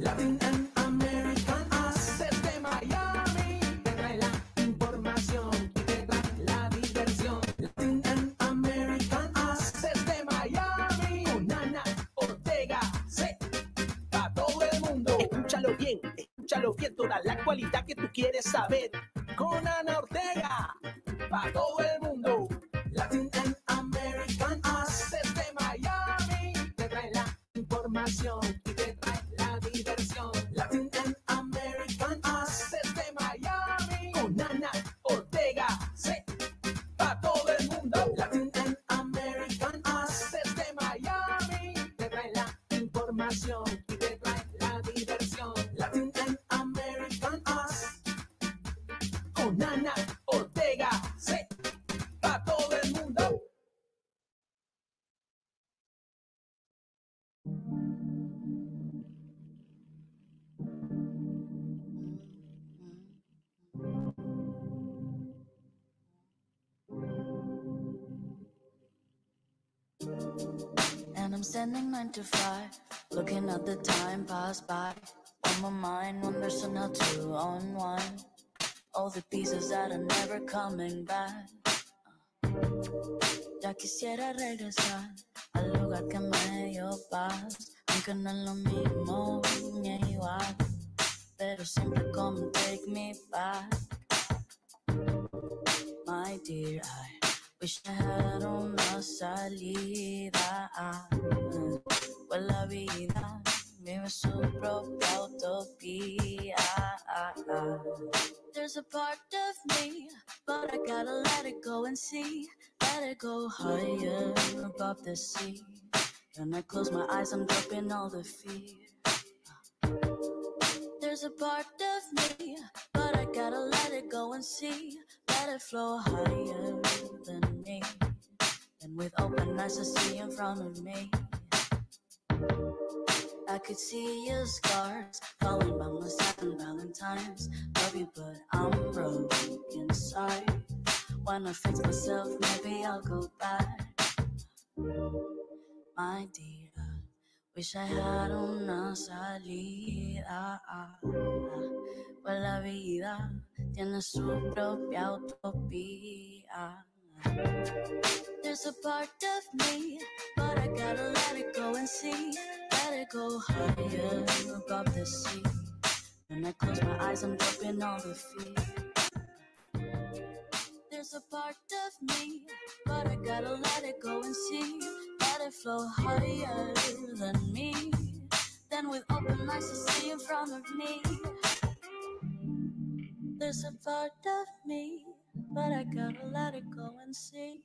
Latin and American Us desde Miami te trae la información y te trae la diversión. Latin and American Us desde Miami con Ana Ortega. Sí, para todo el mundo. Escúchalo bien, escúchalo bien, toda la actualidad que tú quieres saber. Con Ana Ortega, para todo I'm standing nine to five, looking at the time pass by. On my mind, one person to unwind. All the pieces that are never coming back. Uh, ya quisiera regresar al lugar que me dio paz, aunque no es lo mismo ni igual, pero siempre come take me back. My dear, I wish I had una salida. Pues la vida vive su propia utopía. There's a part of me, but I gotta let it go and see. Let it go higher above the sea. When I close my eyes, I'm dropping all the fear. There's a part of me, but I gotta let it go and see. Let it flow higher with open eyes, I see in front of me. I could see your scars falling by my side on Valentine's. Love you, but I'm broken. inside. When I fix myself, maybe I'll go back. My dear, wish I had una salida. Pues uh, uh, uh, la vida tiene su propia utopía. There's a part of me, but I gotta let it go and see. Let it go higher above the sea. When I close my eyes, I'm dropping all the fear. There's a part of me, but I gotta let it go and see. Let it flow higher than me. Then with open eyes, I see in front of me. There's a part of me, but I gotta let it go and see.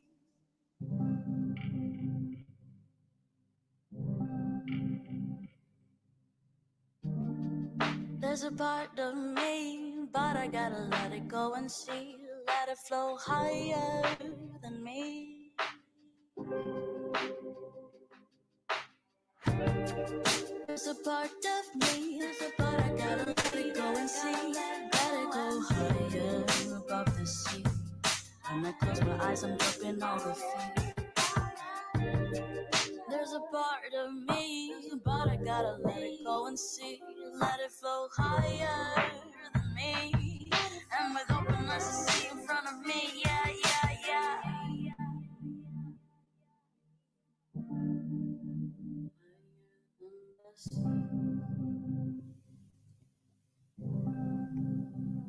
There's a part of me, but I gotta let it go and see. Let it flow higher than me. There's a part of me, there's a part I gotta let it go and see. Let it go higher the. When I close my eyes, I'm dropping all the fear. There's a part of me, but I gotta let it go and see. Let it flow higher than me. And with open eyes, I see in front of me. Yeah, yeah, yeah.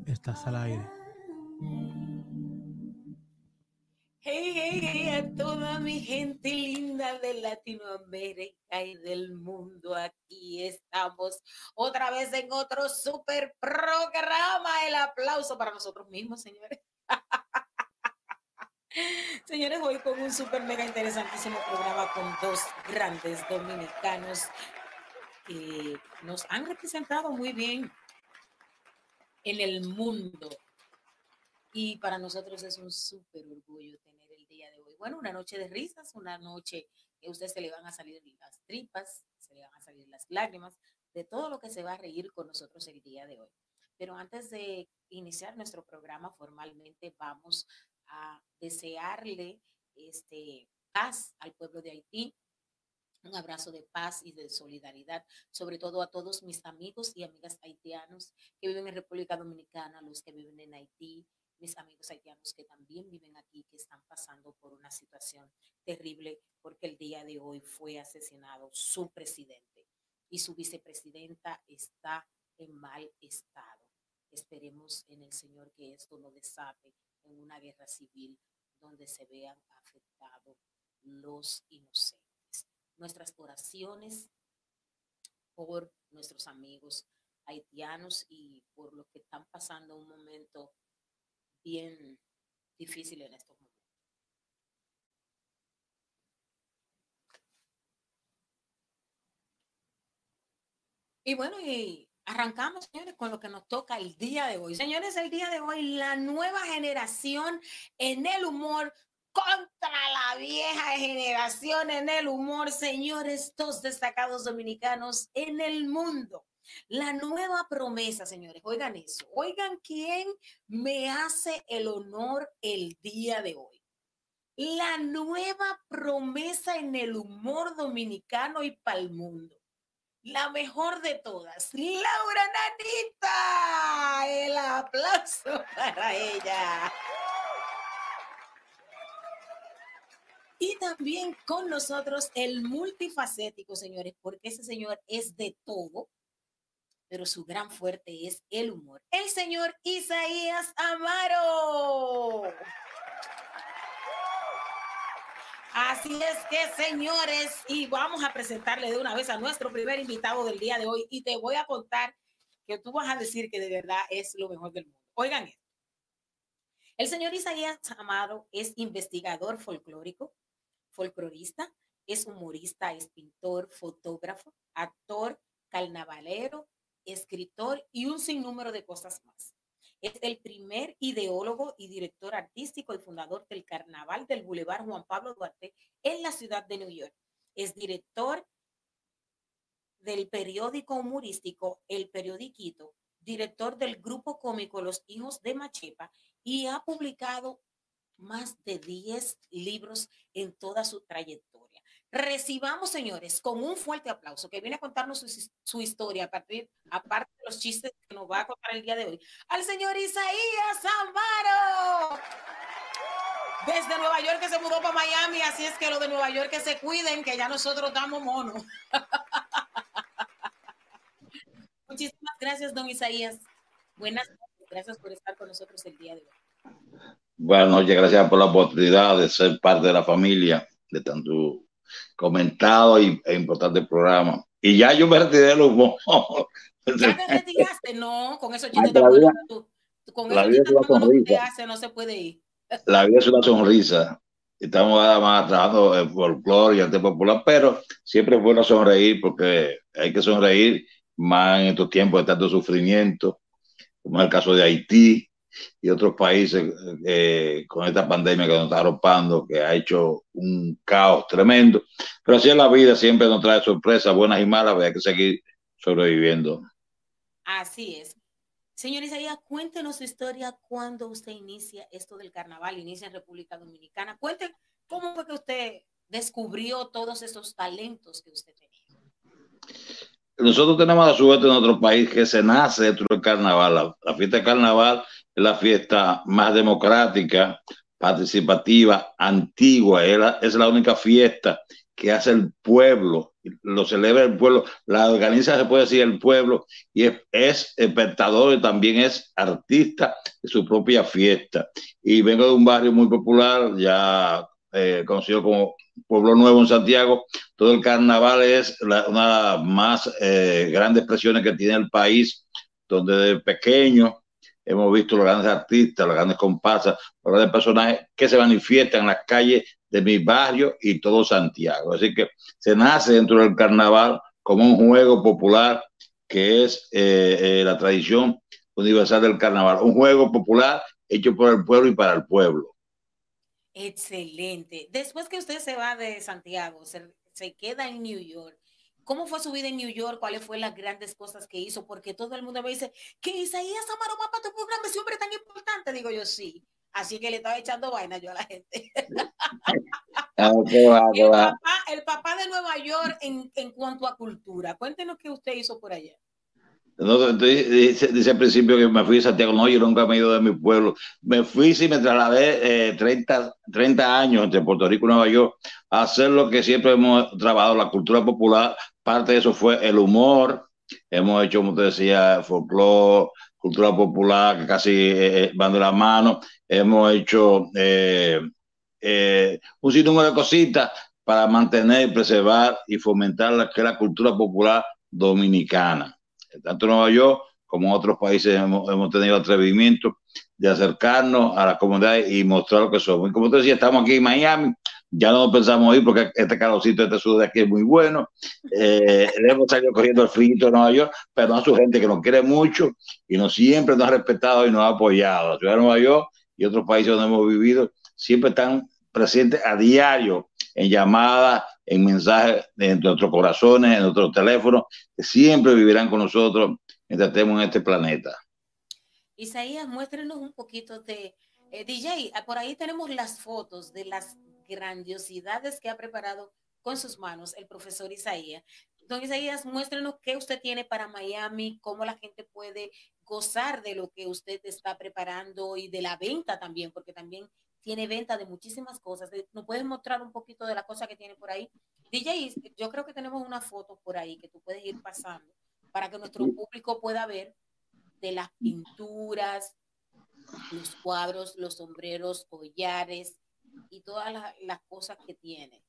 Estás al aire. Hey, hey, hey, a toda mi gente linda de Latinoamérica y del mundo. Aquí estamos otra vez en otro super programa. El aplauso para nosotros mismos, señores. Señores, hoy con un super mega interesantísimo programa con dos grandes dominicanos que nos han representado muy bien en el mundo. Y para nosotros es un súper orgullo tener el día de hoy. Bueno, una noche de risas, una noche que a usted se le van a salir las tripas, se le van a salir las lágrimas, de todo lo que se va a reír con nosotros el día de hoy. Pero antes de iniciar nuestro programa formalmente, vamos a desearle este, paz al pueblo de Haití, un abrazo de paz y de solidaridad, sobre todo a todos mis amigos y amigas haitianos que viven en República Dominicana, los que viven en Haití, mis amigos haitianos que también viven aquí, que están pasando por una situación terrible porque el día de hoy fue asesinado su presidente y su vicepresidenta está en mal estado. Esperemos en el Señor que esto no desape en una guerra civil donde se vean afectados los inocentes. Nuestras oraciones por nuestros amigos haitianos y por lo que están pasando un momento bien difícil en estos momentos. Y bueno, y arrancamos, señores, con lo que nos toca el día de hoy. Señores, el día de hoy, la nueva generación en el humor contra la vieja generación en el humor, señores, dos destacados dominicanos en el mundo. La nueva promesa, señores, oigan eso, oigan quién me hace el honor el día de hoy. La nueva promesa en el humor dominicano y para el mundo. La mejor de todas, Laura Nanita. El aplauso para ella. Y también con nosotros el multifacético, señores, porque ese señor es de todo, pero su gran fuerte es el humor. El señor Isaías Amaro. Así es que, señores, y vamos a presentarle de una vez a nuestro primer invitado del día de hoy y te voy a contar que tú vas a decir que de verdad es lo mejor del mundo. Oigan esto. El señor Isaías Amaro es investigador folclórico, folclorista, es humorista, es pintor, fotógrafo, actor, carnavalero, escritor y un sinnúmero de cosas más. Es el primer ideólogo y director artístico y fundador del Carnaval del Boulevard Juan Pablo Duarte en la ciudad de New York. Es director del periódico humorístico El Periodiquito, director del grupo cómico Los Hijos de Machepa y ha publicado más de 10 libros en toda su trayectoria. Recibamos, señores, con un fuerte aplauso que viene a contarnos su, historia a partir, aparte de los chistes que nos va a contar el día de hoy, al señor Isaías Amaro. Desde Nueva York que se mudó para Miami, así es que lo de Nueva York que se cuiden, que ya nosotros damos mono. Muchísimas gracias, don Isaías. Buenas noches, gracias por estar con nosotros el día de hoy. Buenas noches, gracias por la oportunidad de ser parte de la familia de tanto comentado y, e importante programa. Y ya yo me retiré del humor. ¿Ya te retiraste? No, con eso chistes la vida, con la vida es una sonrisa. Hace, no se puede ir. La vida es una sonrisa. Estamos más trabajando en folclore y arte popular, pero siempre es bueno sonreír porque hay que sonreír más en estos tiempos de tanto sufrimiento, como es el caso de Haití, y otros países eh, con esta pandemia que nos está arropando, que ha hecho un caos tremendo. Pero así es la vida, siempre nos trae sorpresas buenas y malas, hay que seguir sobreviviendo. Así es. Señor Isaías, cuéntenos su historia cuando usted inicia esto del carnaval, inicia en República Dominicana. Cuente cómo fue que usted descubrió todos esos talentos que usted tenía. Nosotros tenemos la suerte en nuestro país que se nace dentro del carnaval. la fiesta de carnaval es la fiesta más democrática, participativa, antigua, es la, única fiesta que hace el pueblo, lo celebra el pueblo, la organiza, se puede decir, el pueblo, y es, espectador y también es artista de su propia fiesta. Y vengo de un barrio muy popular, ya eh, conocido como Pueblo Nuevo en Santiago, todo el carnaval es una de las más eh, grandes expresiones que tiene el país, donde de pequeño hemos visto los grandes artistas, los grandes comparsas, los grandes personajes que se manifiestan en las calles de mi barrio y todo Santiago. Así que se nace dentro del carnaval como un juego popular que es eh, eh, la tradición universal del carnaval, un juego popular hecho por el pueblo y para el pueblo. Excelente. Después que usted se va de Santiago, se, se queda en New York, ¿Cómo fue su vida en New York? ¿Cuáles fueron las grandes cosas que hizo? Porque todo el mundo me dice que Isaías Amaro va para tu programa, ese hombre tan importante. Digo yo, sí. Así que le estaba echando vaina yo a la gente. Ah, qué va, qué El va. papá, el papá de Nueva York en, en cuanto a cultura. Cuéntenos qué usted hizo por allá. No, dice, al principio que me fui a Santiago. No, yo nunca me he ido de mi pueblo. Me fui, sí, me trasladé eh, 30, 30 años entre Puerto Rico y Nueva York a hacer lo que siempre hemos trabajado, la cultura popular. Parte de eso fue el humor. Hemos hecho, como te decía, folclore, cultura popular, que casi eh, van de la mano. Hemos hecho eh, eh, un sinnúmero de cositas para mantener, preservar y fomentar la, que la cultura popular dominicana tanto Nueva York como otros países hemos, hemos, tenido atrevimiento de acercarnos a la comunidad y mostrar lo que somos. Y como te decía, estamos aquí en Miami, ya no pensamos ir porque este calorcito, este sur de aquí es muy bueno. Eh, hemos salido corriendo el frío de Nueva York, pero a su gente que nos quiere mucho y nos siempre nos ha respetado y nos ha apoyado. La ciudad de Nueva York y otros países donde hemos vivido siempre están presentes a diario en llamadas, en mensajes en nuestros corazones, en nuestros teléfonos, siempre vivirán con nosotros mientras estemos en este planeta. Isaías, muéstrenos un poquito de eh, DJ. Por ahí tenemos las fotos de las grandiosidades que ha preparado con sus manos el profesor Isaías. Don Isaías, muéstrenos qué usted tiene para Miami, cómo la gente puede gozar de lo que usted está preparando y de la venta también, porque también tiene venta de muchísimas cosas. ¿Nos puedes mostrar un poquito de la cosa que tiene por ahí? DJ, yo creo que tenemos una foto por ahí que tú puedes ir pasando para que nuestro público pueda ver de las pinturas, los cuadros, los sombreros, collares y todas las, las cosas que tiene.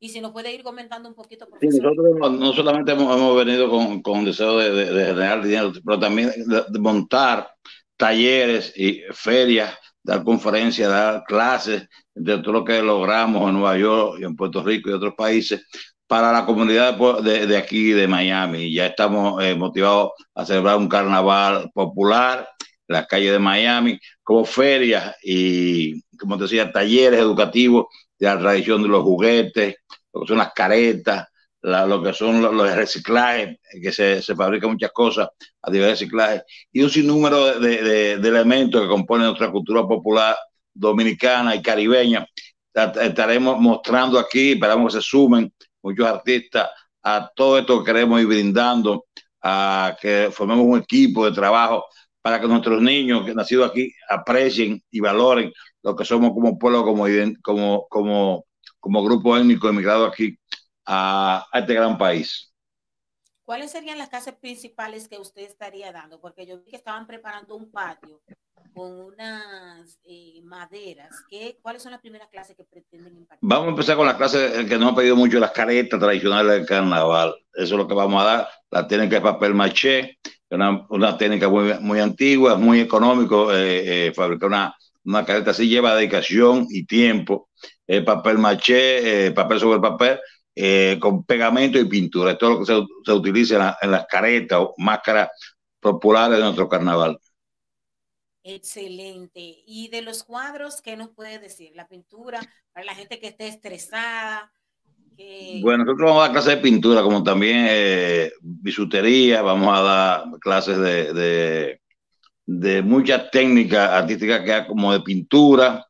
Y si nos puede ir comentando un poquito. Sí, nosotros no, no solamente hemos, hemos, venido con, con deseo de, de, de, generar dinero, pero también de, de montar talleres y ferias, dar conferencias, dar clases de todo lo que logramos en Nueva York y en Puerto Rico y otros países para la comunidad de, aquí de Miami. Ya estamos eh, motivados a celebrar un carnaval popular en las calles de Miami, como ferias y, como decía, talleres educativos de la tradición de los juguetes, lo que son las caretas, lo que son los, reciclajes, que se, se, fabrican muchas cosas a nivel de reciclaje, y un sinnúmero de, de, de, elementos que componen nuestra cultura popular dominicana y caribeña. Estaremos mostrando aquí, esperamos que se sumen muchos artistas a todo esto que queremos ir brindando, a que formemos un equipo de trabajo para que nuestros niños que nacidos aquí aprecien y valoren lo que somos como pueblo, como, como, como, como grupo étnico emigrado aquí a, a, este gran país. ¿Cuáles serían las clases principales que usted estaría dando? Porque yo vi que estaban preparando un patio con unas eh, maderas. ¿Qué, ¿Cuáles son las primeras clases que pretenden impartir? Vamos a empezar con las clases que nos han pedido mucho, las caretas tradicionales del carnaval. Eso es lo que vamos a dar. La técnica de papel maché, una, una técnica muy, muy antigua, muy económico. Eh, eh, fabricar una, una careta así lleva dedicación y tiempo. Eh, papel maché, papel sobre papel, eh, con pegamento y pintura. Esto es lo que se, se utiliza en, la, en, las caretas o máscaras populares de nuestro carnaval. Excelente. Y de los cuadros, ¿qué nos puede decir? La pintura, para la gente que esté estresada. Que... Bueno, nosotros vamos a dar clases de pintura, como también eh, bisutería, vamos a dar clases de, de, de muchas técnicas artísticas que hay como de pintura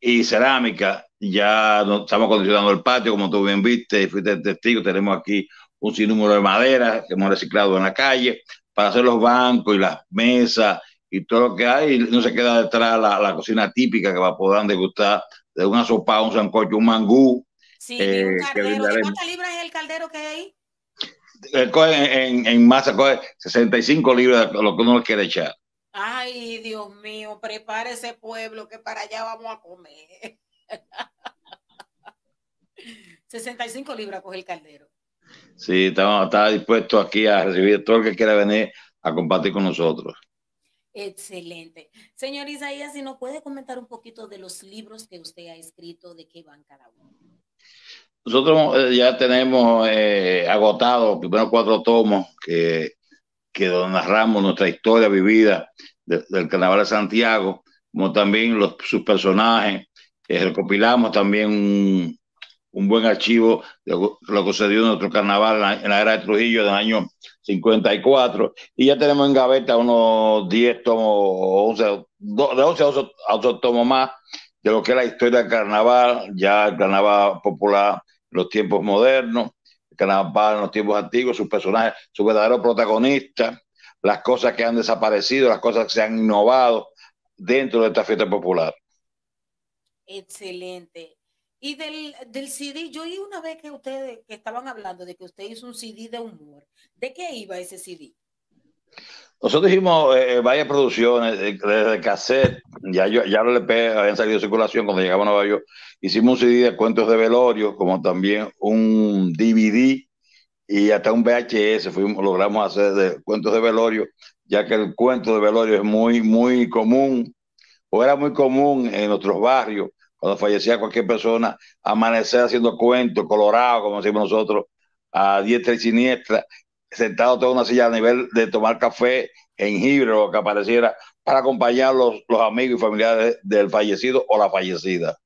y cerámica ya no, estamos acondicionando el patio, como tú bien viste y fuiste testigo, tenemos aquí un sinnúmero de madera que hemos reciclado en la calle para hacer los bancos y las mesas y todo lo que hay, no se queda detrás la, la cocina típica que va a poder degustar de una sopa, un sancocho, un mangú. Sí, eh, un caldero. ¿De cuántas libras es el caldero que hay ahí? Eh, coge en, en, masa coge 65 libras de lo que uno quiere echar. Ay, Dios mío, prepare ese pueblo que para allá vamos a comer. 65 libras coge el caldero. Sí, está, está dispuesto aquí a recibir todo el que quiera venir a compartir con nosotros. Excelente. Señor Isaías, si nos puede comentar un poquito de los libros que usted ha escrito, de qué van cada uno. Nosotros eh, ya tenemos eh, agotado los primeros cuatro tomos que, que narramos nuestra historia vivida de, del Carnaval de Santiago, como también los, sus personajes. Eh, recopilamos también un, buen archivo de lo que sucedió en nuestro carnaval en la, era de Trujillo del año 54. Y ya tenemos en gaveta unos 10 tomos, 11, de 11 a 12, tomos más de lo que es la historia del carnaval, ya el carnaval popular en los tiempos modernos, el carnaval en los tiempos antiguos, sus personajes, su verdadero protagonista, las cosas que han desaparecido, las cosas que se han innovado dentro de esta fiesta popular. Excelente. Y del, del CD, yo oí una vez que ustedes que estaban hablando de que usted hizo un CD de humor. ¿De qué iba ese CD? Nosotros hicimos eh, varias producciones de, de, de cassette, ya, yo, ya los LP habían salido de circulación cuando llegamos a Nueva York. Hicimos un CD de cuentos de velorio, como también un DVD y hasta un VHS. Logramos hacer de cuentos de velorio, ya que el cuento de velorio es muy, muy común, o era muy común en nuestros barrios, cuando fallecía cualquier persona, amanecer haciendo cuentos, colorado, como decimos nosotros, a diestra y siniestra, sentado toda una silla a nivel de tomar café, jengibre o lo que apareciera, para acompañar los, los amigos y familiares del fallecido o la fallecida.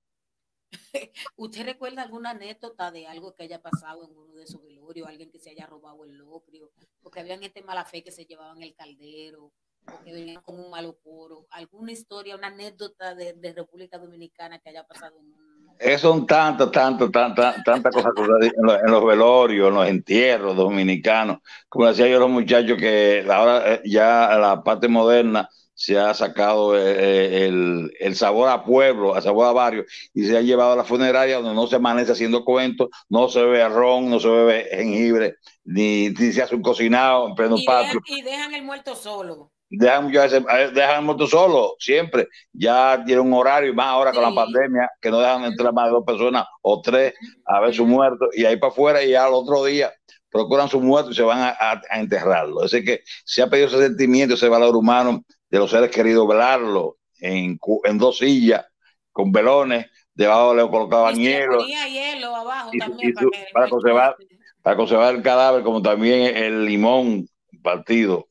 ¿Usted recuerda alguna anécdota de algo que haya pasado en uno de sus velorios? Alguien que se haya robado el locrio, porque había gente mala fe que se llevaban el caldero, o que venían con un malo coro. ¿Alguna historia, una anécdota de, de República Dominicana que haya pasado en un es son tantas, tantas, tantas, tantas cosas en los, en los, velorios, en los entierros dominicanos. Como decía yo a los muchachos, que ahora ya la parte moderna se ha sacado el, el, sabor a pueblo, a sabor a barrio, y se ha llevado a la funeraria donde no se amanece haciendo cuentos, no se bebe ron, no se bebe jengibre, ni, ni se hace un cocinado en pleno y patio. Dejan, y dejan el muerto solo dejan, dejan el moto solo, siempre. Ya tiene un horario, y más ahora con sí. la pandemia, que no dejan entrar más de dos personas o tres a ver su muerto, y ahí para afuera, y ya al otro día procuran su muerto y se van a, a, a enterrarlo. Es decir, que se ha pedido ese sentimiento, ese valor humano de los seres queridos, velarlo en, en dos sillas, con velones, debajo le colocaban hielo. hielo abajo y, también y su, para, para, conservar, para conservar el cadáver, como también el limón partido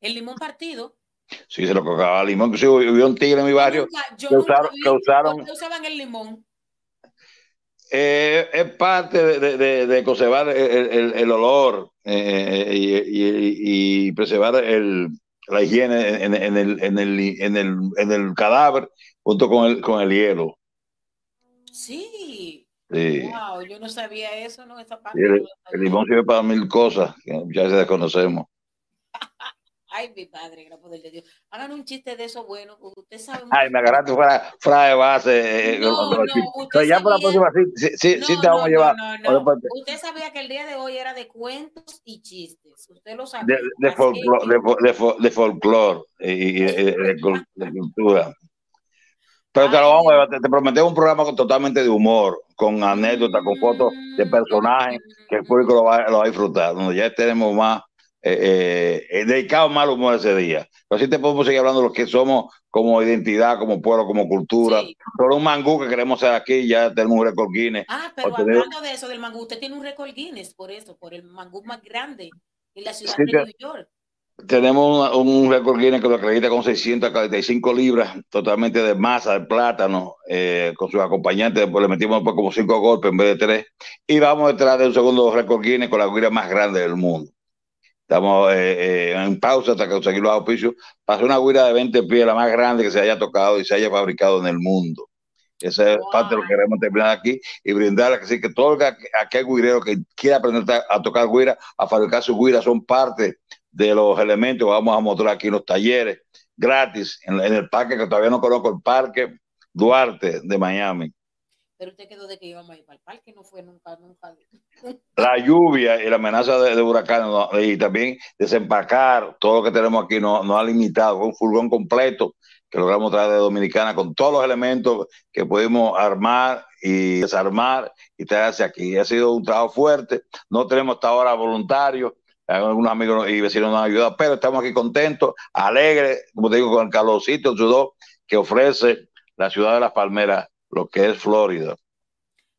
el limón partido. Sí, se lo colocaba limón. Sí, hubo un tigre en mi barrio yo que usaron. vi, Que usaron ¿Por qué usaban el limón? eh, es parte de, de, de conservar el, el, el olor eh, y, y, y, preservar el, la higiene en, en, el, en, el, en, el, en el cadáver junto con el, con el hielo. Sí. Sí. Wow, yo no sabía eso, ¿no? Esa parte El, no el limón sirve para mil cosas que ya se desconocemos. Ay, mi padre, gran poder de Dios. Hagan un chiste de eso bueno, porque usted sabe. Ay, me agarraste fuera, fuera de base. Eh, No, no, usted Pero ya por la sabía- próxima sí, sí, No, sí te vamos no, a llevar. no, no, no. Usted sabía que el día de hoy era de cuentos y chistes. Usted lo De, sabía. de, Así folclore, que- de, fo- de, fo- de folclore y, y- de, de cul- de cultura. Pero te lo vamos a te, te prometemos un programa con- totalmente de humor, con anécdotas, con fotos de personajes que el público lo va, lo va a disfrutar, donde ya tenemos más eh, eh, dedicado más al humor ese día. Pero sí te podemos seguir hablando de lo que somos como identidad, como pueblo, como cultura. Sí. Sobre un mangú que queremos hacer aquí, ya tenemos un récord Guinness. Ah, pero tener- hablando de eso, del mangú, usted tiene un récord Guinness por eso, por el mangú más grande en la ciudad Sí, de New York. Tenemos una- un récord Guinness que lo acredita con 645 libras, totalmente de masa de plátano, eh, con sus acompañantes. Después le metimos después como cinco golpes en vez de tres. Y vamos detrás de un segundo récord Guinness con la guira más grande del mundo. Estamos eh, eh, en pausa hasta conseguir los auspicios. hacer una guira de 20 pies, la más grande que se haya tocado y se haya fabricado en el mundo. Esa es Wow. parte de lo que queremos terminar aquí y brindarle que sí, que todo aqu- aquel guirero que quiera aprender a, a tocar guira, a fabricar su guira, son parte de los elementos que vamos a mostrar aquí en los talleres, gratis, en, en el parque, que todavía no conozco el parque Duarte de Miami. Pero usted quedó de que íbamos a ir para el parque, no fue nunca, nunca. La lluvia y la amenaza de, de huracanes no, y también desempacar todo lo que tenemos aquí no, no ha limitado, un furgón completo que logramos traer de Dominicana con todos los elementos que pudimos armar y desarmar y traerse aquí. Ha sido un trabajo fuerte, no tenemos hasta ahora voluntarios, algunos amigos y vecinos nos han ayudado, pero estamos aquí contentos, alegres, como te digo, con el calorcito, el sudor que ofrece la ciudad de las palmeras, lo que es Florida.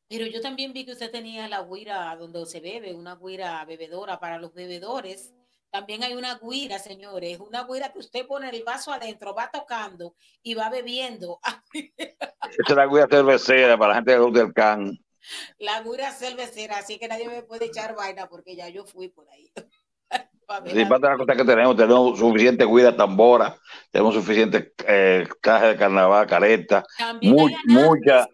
Pero yo también vi que usted tenía la guira donde se bebe, una guira bebedora para los bebedores. También hay una guira, señores, una guira que usted pone el vaso adentro, va tocando y va bebiendo. Esa es la guía cervecera para la gente que le gusta el can. La guira cervecera, así que nadie me puede echar vaina porque ya yo fui por ahí. Sí, parte de las cosas que tenemos, tenemos suficiente guida tambora, tenemos suficiente eh, caja de carnaval, careta, muchas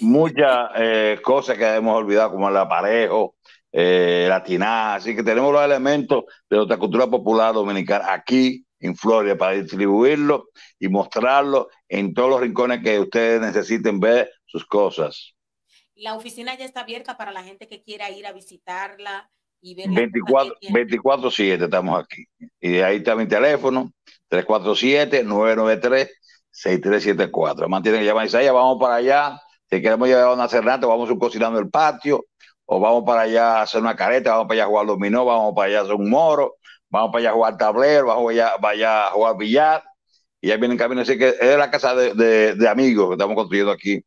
muchas eh, cosas que hemos olvidado, como el aparejo, eh, la tinada, así que tenemos los elementos de nuestra cultura popular dominicana aquí en Florida para distribuirlo y mostrarlo en todos los rincones que ustedes necesiten ver sus cosas. La oficina ya está abierta para la gente que quiera ir a visitarla y ver las cosas 24 que tiene. 24/7 estamos aquí. Y ahí está mi teléfono, 347-993-6374. Además tienen que llamar a Isaías, vamos para allá. Si queremos llevar una cernata, vamos a ir cocinando el patio, o vamos para allá a hacer una careta, vamos para allá a jugar dominó, vamos para allá a hacer un moro, vamos para allá a jugar tablero, vamos para allá, para allá a jugar billar. Y ya vienen camino. Así que es la casa de, de- de amigos que estamos construyendo aquí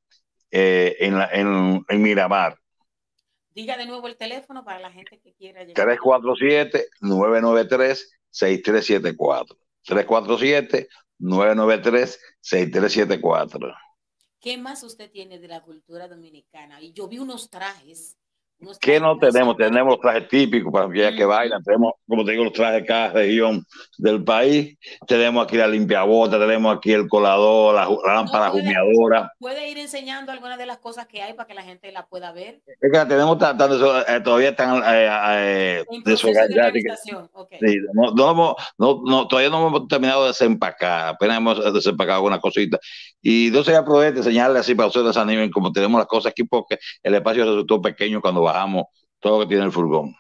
eh, en, la- en- en Miramar. Diga de nuevo el teléfono para la gente que quiera llegar. 347-993-6374. 347-993-6374. ¿Qué más usted tiene de la cultura dominicana? Y yo vi unos trajes. ¿Qué no tenemos? Tenemos los trajes típicos para aquellas que bailan. Tenemos, como te digo, los trajes de cada región del país. Tenemos aquí la limpiabota, tenemos aquí el colador, la, la lámpara puede- humeadora. Puede ir enseñando algunas de las cosas que hay para que la gente la pueda ver. Es que la tenemos tratando, eso, eh, todavía están eh, eh, de desorganizadas. así que- organización. Ok. Sí, no, no no- no, todavía no hemos terminado de desempacar, apenas hemos desempacado algunas cositas. Y no sería prudente enseñarle así para ustedes animen como tenemos las cosas aquí, porque el espacio resultó pequeño cuando bajamos todo lo que tiene el furgón.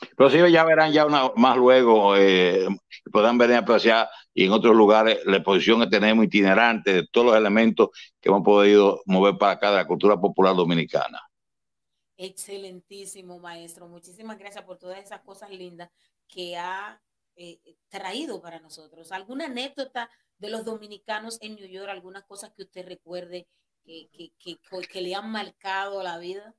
Sí, ya verán ya una, más luego, eh, podrán venir a apreciar y en otros lugares la exposición que tenemos itinerante de todos los elementos que hemos podido mover para acá de la cultura popular dominicana. Excelentísimo, maestro. Muchísimas gracias por todas esas cosas lindas que ha eh, traído para nosotros. ¿Alguna anécdota de los dominicanos en New York? ¿Algunas cosas que usted recuerde que, que, que, que le han marcado la vida?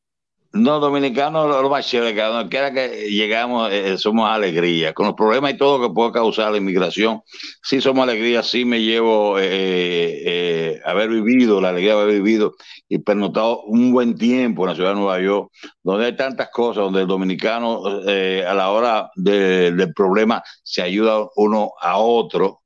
No, dominicanos, lo, lo más chévere, que a donde quiera que llegamos, eh, somos alegría. Con los problemas y todo que puede causar la inmigración, sí somos alegría, sí me llevo eh, eh, haber vivido, la alegría de haber vivido y pernoctado un buen tiempo en la ciudad de Nueva York, donde hay tantas cosas, donde el dominicano eh, a la hora de- del problema se ayuda uno a otro.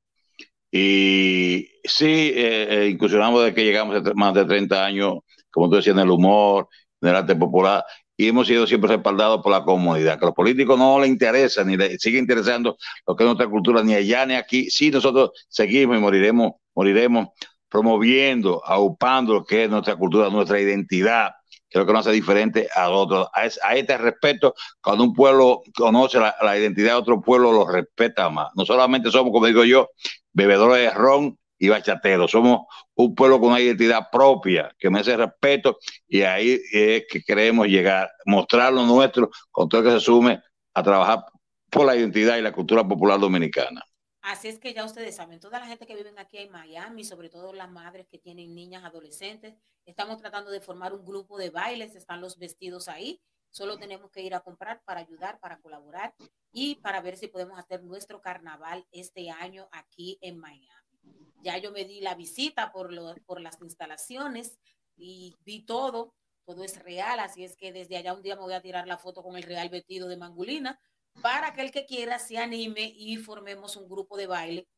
Y sí, eh, eh, incursionamos desde que llegamos hace más de 30 años, como tú decías, en el humor, en el arte popular, y hemos sido siempre respaldados por la comunidad. Que los políticos no les interesa, ni les sigue interesando lo que es nuestra cultura, ni allá ni aquí. Sí, nosotros seguimos y moriremos, moriremos promoviendo, aupando lo que es nuestra cultura, nuestra identidad, que es lo que nos hace diferente a otros. A, es- a este respeto, cuando un pueblo conoce la identidad de otro pueblo, lo respeta más. No solamente somos, como digo yo, bebedores de ron y bachateros, somos un pueblo con una identidad propia, que merece respeto, y ahí es que queremos llegar, mostrar lo nuestro, con todo el que se sume a trabajar por la identidad y la cultura popular dominicana. Así es que ya ustedes saben, toda la gente que vive aquí en Miami, sobre todo las madres que tienen niñas adolescentes, estamos tratando de formar un grupo de bailes, están los vestidos ahí, solo tenemos que ir a comprar para ayudar, para colaborar y para ver si podemos hacer nuestro carnaval este año aquí en Miami. Ya yo me di la visita por, lo, por las instalaciones y vi todo, todo es real, así es que desde allá un día me voy a tirar la foto con el real vestido de Mangulina para que el que quiera se anime y formemos un grupo de baile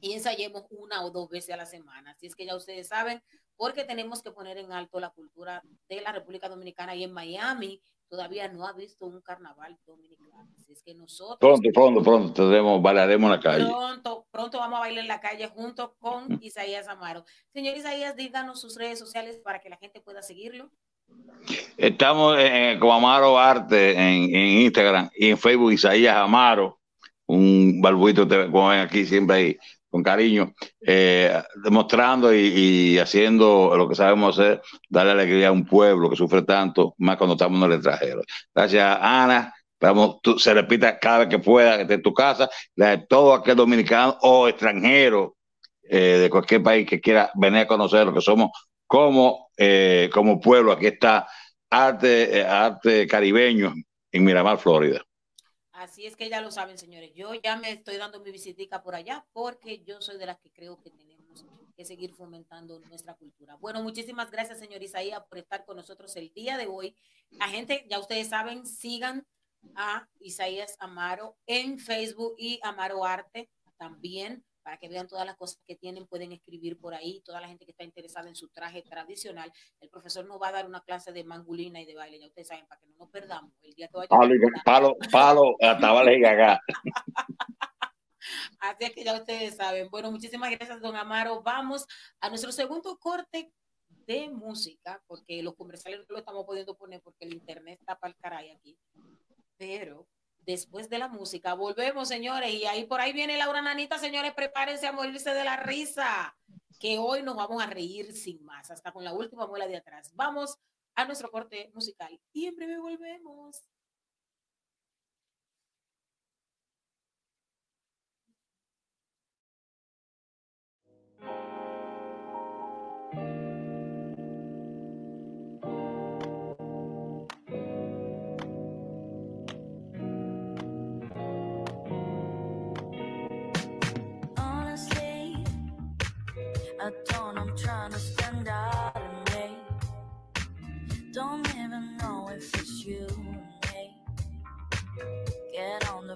y ensayemos una o dos veces a la semana. Así es que ya ustedes saben, porque tenemos que poner en alto la cultura de la República Dominicana y en Miami todavía no ha visto un carnaval dominicano. Así es que nosotros Pronto, pronto, pronto tendremos, bailaremos en la calle. pronto, pronto vamos a bailar en la calle junto con Isaías Amaro. Señor Isaías, díganos sus redes sociales para que la gente pueda seguirlo. Estamos en, con Amaro Arte en, en Instagram y en Facebook Isaías Amaro, un como ven aquí siempre ahí con cariño, eh, demostrando y, haciendo lo que sabemos hacer, darle alegría a un pueblo que sufre tanto, más cuando estamos en el extranjero. Gracias, Ana. Esperamos tú, se repita cada vez que pueda, que en tu casa, la de todo aquel dominicano o extranjero eh, de cualquier país que quiera venir a conocer lo que somos como, eh, como pueblo. Aquí está arte, eh, arte caribeño en Miramar, Florida. Así es que ya lo saben, señores. Yo ya me estoy dando mi visitica por allá porque yo soy de las que creo que tenemos que seguir fomentando nuestra cultura. Bueno, muchísimas gracias, señor Isaías, por estar con nosotros el día de hoy. La gente, ya ustedes saben, sigan a Isaías Amaro en Facebook y Amaro Arte también para que vean todas las cosas que tienen, pueden escribir por ahí, toda la gente que está interesada en su traje tradicional. El profesor nos va a dar una clase de mangulina y de baile, ya ustedes saben, para que no nos perdamos el día que vaya. Palo, y- palo, palo, tabales y gagá. Así es que ya ustedes saben. Bueno, muchísimas gracias, don Amaro. Vamos a nuestro segundo corte de música, porque los comerciales no lo estamos pudiendo poner porque el internet está para el caray aquí. Pero después de la música, volvemos, señores, y ahí por ahí viene Laura Nanita, señores, prepárense a morirse de la risa, que hoy nos vamos a reír sin más, hasta con la última muela de atrás. Vamos a nuestro corte musical y en breve volvemos.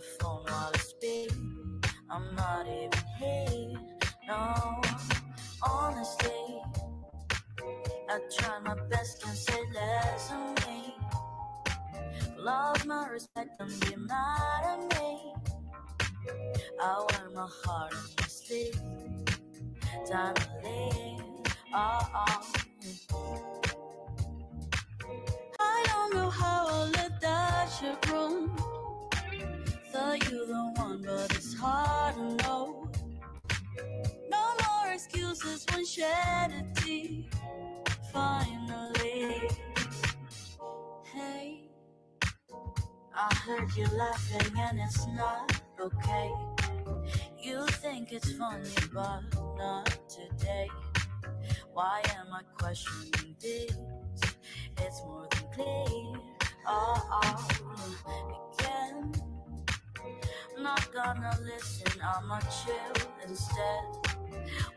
Phone while I speak. I'm not even here. No, honestly, I try my best, can say less of me. Lost my respect and be mad at me. I wear my heart on my sleeve. Time to live. Oh, oh. I don't know how I let that run. Thought you the one, but it's hard to know. No more excuses when tear. Finally, hey. I heard you laughing and it's not okay. You think it's funny, but not today. Why am I questioning this? It's more than clear. Oh, oh, I'm not gonna listen, I'ma chill instead.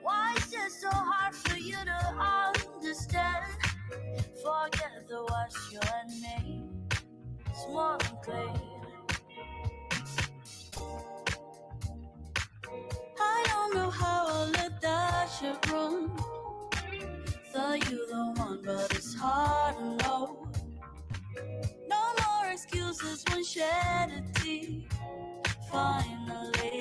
Why is it so hard for you to understand? Forget the words you and me. It's more than clear. I don't know how I let that shit run. Thought you the one, but it's hard to know. No more excuses when shed a tear. Finally.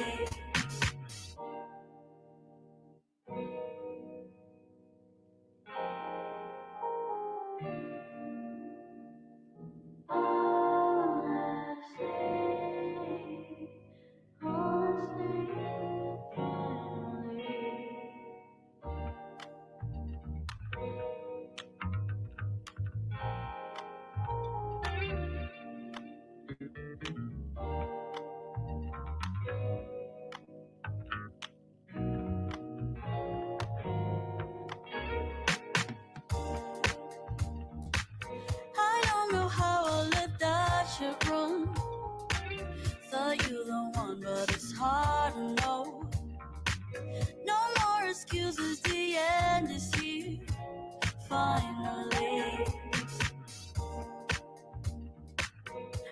The end here. Finally.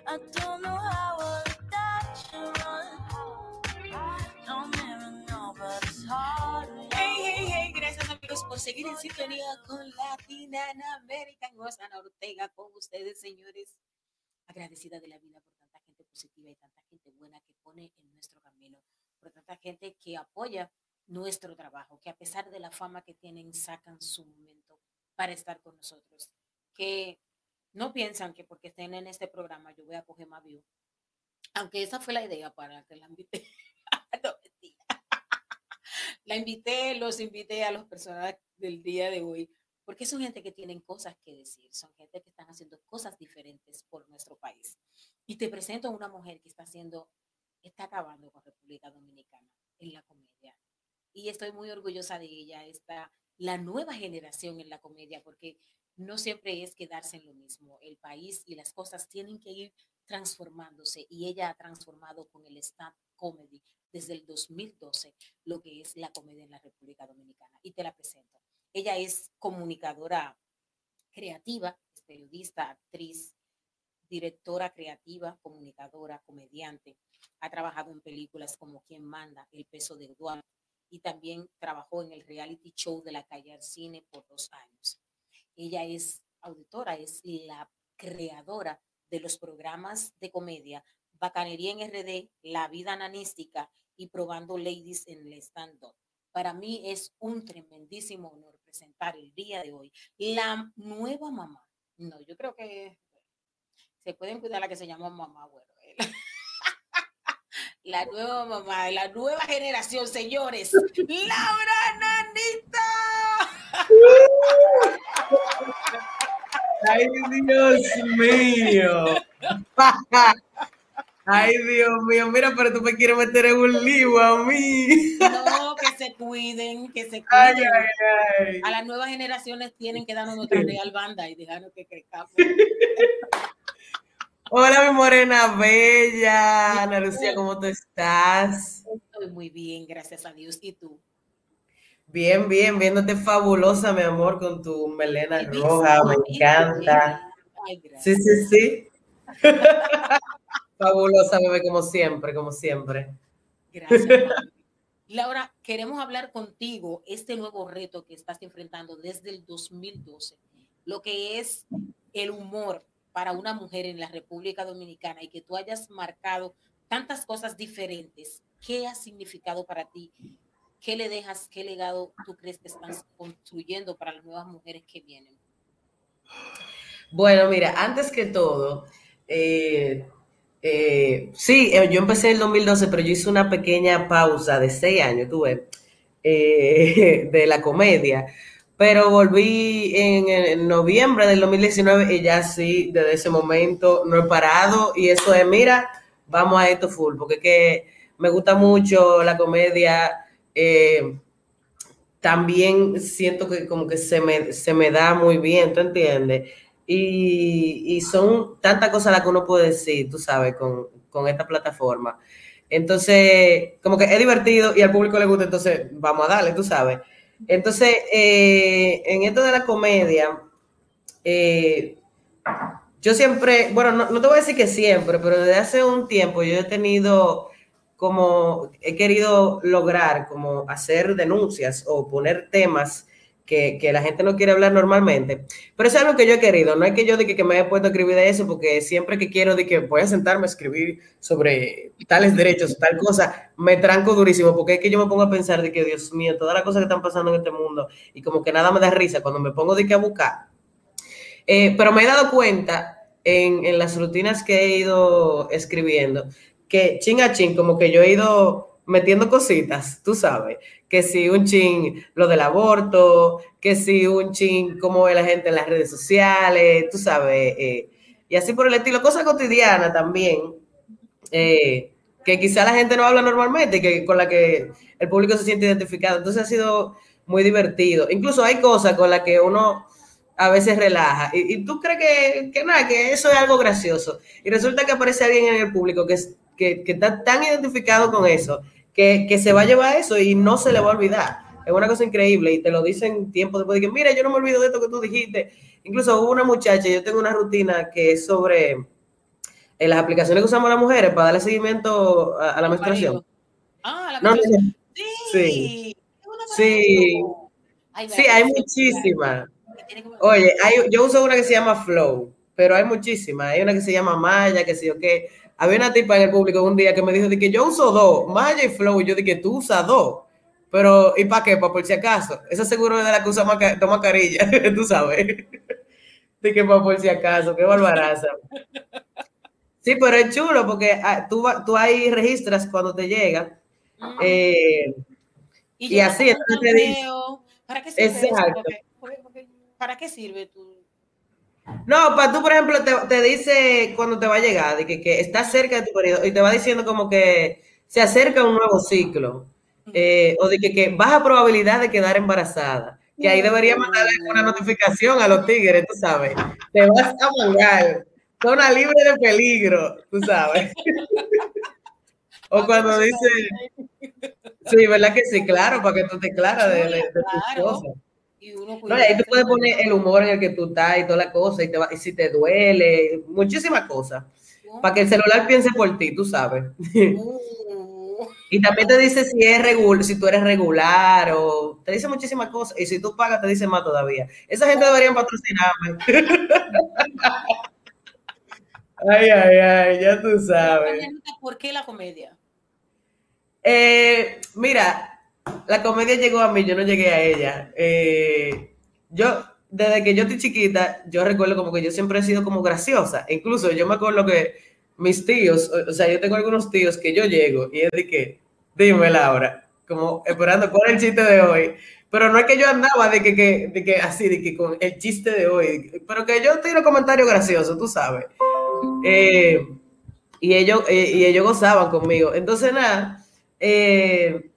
I don't know how that run. Don't even know, but it's hard gracias amigos por seguir en sintonía con Latina en American Rosana Ortega con ustedes, señores. Agradecida de la vida por tanta gente positiva y tanta gente buena que pone en nuestro camino, por tanta gente que apoya nuestro trabajo, que a pesar de la fama que tienen, sacan su momento para estar con nosotros, que no piensan que porque estén en este programa yo voy a coger más view, aunque esa fue la idea para que la invité. La invité, los invité a las personas del día de hoy, porque son gente que tienen cosas que decir, son gente que están haciendo cosas diferentes por nuestro país. Y te presento a una mujer que está haciendo, está acabando con República Dominicana en la comedia. Y estoy muy orgullosa de ella, está la nueva generación en la comedia, porque no siempre es quedarse en lo mismo. El país y las cosas tienen que ir transformándose y ella ha transformado con el stand comedy desde el 2012 lo que es la comedia en la República Dominicana. Y te la presento. Ella es comunicadora creativa, periodista, actriz, directora creativa, comunicadora, comediante. Ha trabajado en películas como Quien manda, El peso de Eduardo y también trabajó en el reality show de la calle al cine por dos años. Ella es auditora, es la creadora de los programas de comedia Bacanería en RD, La Vida Nanística y Probando Ladies en el Stand-Up. Para mí es un tremendísimo honor presentar el día de hoy la nueva mamá. No, yo creo que se pueden cuidar la que se llama mamá, bueno. La nueva mamá, la nueva generación, señores. Laura Nanita. Ay, Dios mío. Ay, Dios mío, mira, pero tú me quieres meter en un lío a mí. No, que se cuiden, que se cuiden. Ay, ay, ay. A las nuevas generaciones tienen que darnos nuestra real banda y dejarnos que crezcamos. Hola, mi morena bella. Ana Lucía, ¿cómo tú estás? Estoy muy bien, gracias a Dios. ¿Y tú? Bien, bien, viéndote fabulosa, mi amor, con tu melena roja, me encanta. Ay. Sí, sí, sí. Fabulosa, bebé, como siempre, como siempre. Gracias. mami. Laura, queremos hablar contigo este nuevo reto que estás enfrentando desde el 2012, lo que es el humor para una mujer en la República Dominicana y que tú hayas marcado tantas cosas diferentes. ¿Qué ha significado para ti? ¿Qué le dejas? ¿Qué legado tú crees que estás construyendo para las nuevas mujeres que vienen? Bueno, mira, antes que todo, eh, eh, sí, eh, yo empecé en el 2012, pero yo hice una pequeña pausa de seis años, tuve, de la comedia, pero volví en, noviembre del 2019 y ya sí, desde ese momento no he parado y eso es, mira, vamos a esto full, porque es que me gusta mucho la comedia. eh, también siento que como que se me, se me da muy bien, ¿tú entiendes? Y, y son tantas cosas las que uno puede decir, tú sabes, con, con esta plataforma. Entonces, como que es divertido y al público le gusta, entonces vamos a darle, tú sabes. Entonces, eh, en esto de la comedia, eh, yo siempre, bueno, no, no te voy a decir que siempre, pero desde hace un tiempo yo he tenido como, he querido lograr como hacer denuncias o poner temas que, que la gente no quiere hablar normalmente. Pero eso es algo que yo he querido, no es que yo de que, que me haya puesto a escribir de eso, porque siempre que quiero de que voy a sentarme a escribir sobre tales derechos, tal cosa, me tranco durísimo, porque es que yo me pongo a pensar de que, Dios mío, todas las cosas que están pasando en este mundo y como que nada me da risa cuando me pongo de que a buscar. Eh, pero me he dado cuenta en, en las rutinas que he ido escribiendo que chin a chin, como que yo he ido metiendo cositas, tú sabes, que si un chin lo del aborto, que si un chin cómo ve la gente en las redes sociales, tú sabes, eh, y así por el estilo, cosas cotidianas también, eh, que quizá la gente no habla normalmente, que con la que el público se siente identificado. Entonces ha sido muy divertido. Incluso hay cosas con las que uno a veces relaja. Y, y tú crees que, que nada, que eso es algo gracioso. Y resulta que aparece alguien en el público que, es, que, que está tan identificado con eso, que, que se va a llevar eso y no se le va a olvidar. Es una cosa increíble y te lo dicen tiempo después de que, mira, yo no me olvido de esto que tú dijiste. Incluso hubo una muchacha, yo tengo una rutina que es sobre en las aplicaciones que usamos las mujeres para darle seguimiento a, a la menstruación. Ah, la No, menstruación. sí. Sí. Sí. Ay, Sí, hay muchísimas. Oye, hay, yo uso una que se llama Flow, pero hay muchísimas. Hay una que se llama Maya, que sé yo qué. Había una tipa en el público un día que me dijo de que yo uso dos, Maya y Flow. Y yo dije, tú usas dos. Pero, ¿y para qué? Para por si acaso. Eso seguro es de la que usa maca- toma mascarilla, tú sabes. De que para por si acaso, qué barbaraza. Sí, pero es chulo porque ah, tú, tú ahí registras cuando te llega. Eh, y así, entonces te dice- ¿Para qué sirve? Exacto. ¿Para qué sirve tú? No, para tú, por ejemplo, te, te dice cuando te va a llegar, de que, que está cerca de tu periodo y te va diciendo como que se acerca un nuevo ciclo, eh, o de que, que baja probabilidad de quedar embarazada. Que ahí debería mandarle una notificación a los tigres, tú sabes. Te vas a mangar. Zona libre de peligro, tú sabes. o cuando dice, sí, ¿verdad que sí? Claro, para que tú te claras de, de- de tus cosas. Y uno No, y ahí tú puedes poner el humor en el que tú estás y toda la cosa, y, te va- y si te duele, muchísimas cosas. Para que el celular piense por ti, tú sabes. Uh, Y también te dice si es regular, si tú eres regular o te dice muchísimas cosas. Y si tú pagas, te dice más todavía. Esa gente debería patrocinarme. ay, ay, ay, ya tú sabes. ¿Por qué la comedia? Eh, mira, la comedia llegó a mí, yo no llegué a ella. Eh, yo, desde que yo estoy chiquita, yo recuerdo como que yo siempre he sido como graciosa. Incluso yo me acuerdo que mis tíos, o, o sea, yo tengo algunos tíos que yo llego y es de que, dime Laura, como esperando cuál es el chiste de hoy. Pero no es que yo andaba de que, que- de que así, de que con el chiste de hoy, pero que yo tiro comentarios graciosos, tú sabes. Eh, y ellos, eh, y ellos gozaban conmigo. Entonces, nada, eh,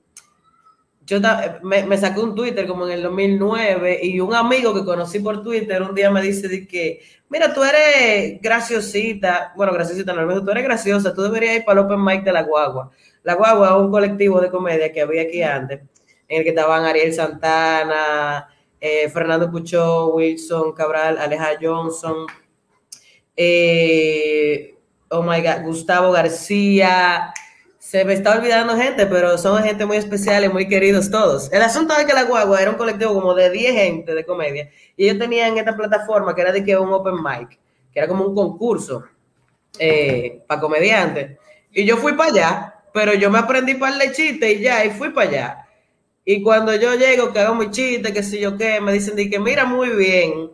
yo ta- me, me saqué un Twitter como en el 2009 y un amigo que conocí por Twitter un día me dice que, mira, tú eres graciosita, bueno, graciosita no, tú eres graciosa, tú deberías ir para el Open Mic de La Guagua. La Guagua es un colectivo de comedia que había aquí antes, en el que estaban Ariel Santana, eh, Fernando Puchó, Wilson Cabral, Aleja Johnson, eh, oh my God, Gustavo García, se me está olvidando gente, pero son gente muy especial y muy queridos todos. El asunto es que La Guagua era un colectivo como de 10 gente de comedia y ellos tenían esta plataforma que era de que un open mic, que era como un concurso para comediantes. Y yo fui para allá, pero yo me aprendí para de chistes y ya, y fui para allá. Y cuando yo llego, que hago mi chiste, que sé yo qué, me dicen de que mira muy bien,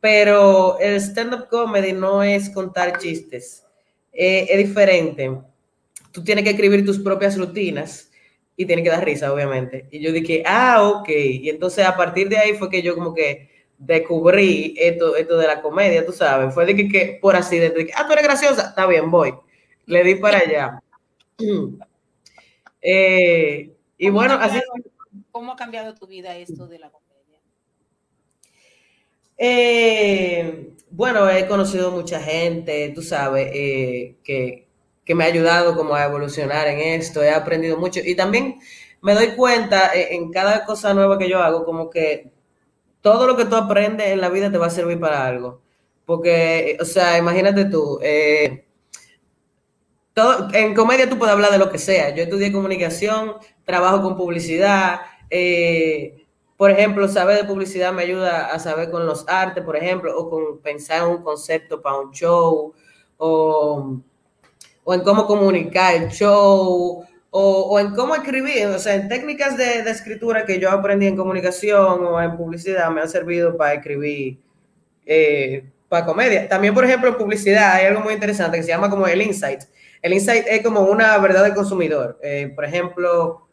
pero el stand-up comedy no es contar chistes, eh, es diferente. Tú tienes que escribir tus propias rutinas y tienes que dar risa, obviamente. Y yo dije, ah, ok. Y entonces a partir de ahí fue que yo como que descubrí esto, esto de la comedia, tú sabes. Fue de que, que por así de que, ah, tú eres graciosa, está bien, voy. Le di para allá. Eh, y ¿Cómo ha bueno, así cambiado- ¿Cómo ha cambiado tu vida esto de la comedia? Eh, bueno, he conocido mucha gente, tú sabes, eh, que, que me ha ayudado como a evolucionar en esto, he aprendido mucho y también me doy cuenta en cada cosa nueva que yo hago, como que todo lo que tú aprendes en la vida te va a servir para algo. Porque, o sea, imagínate tú, eh, todo, en comedia tú puedes hablar de lo que sea. Yo estudié comunicación, trabajo con publicidad. eh, por ejemplo, saber de publicidad me ayuda a saber con los artes, por ejemplo, o con pensar en un concepto para un show, o, o en cómo comunicar el show, o, o en cómo escribir. O sea, en técnicas de, de escritura que yo aprendí en comunicación o en publicidad me han servido para escribir eh, para comedia. También, por ejemplo, en publicidad hay algo muy interesante que se llama como el insight. El insight es como una verdad del consumidor. Eh, por ejemplo,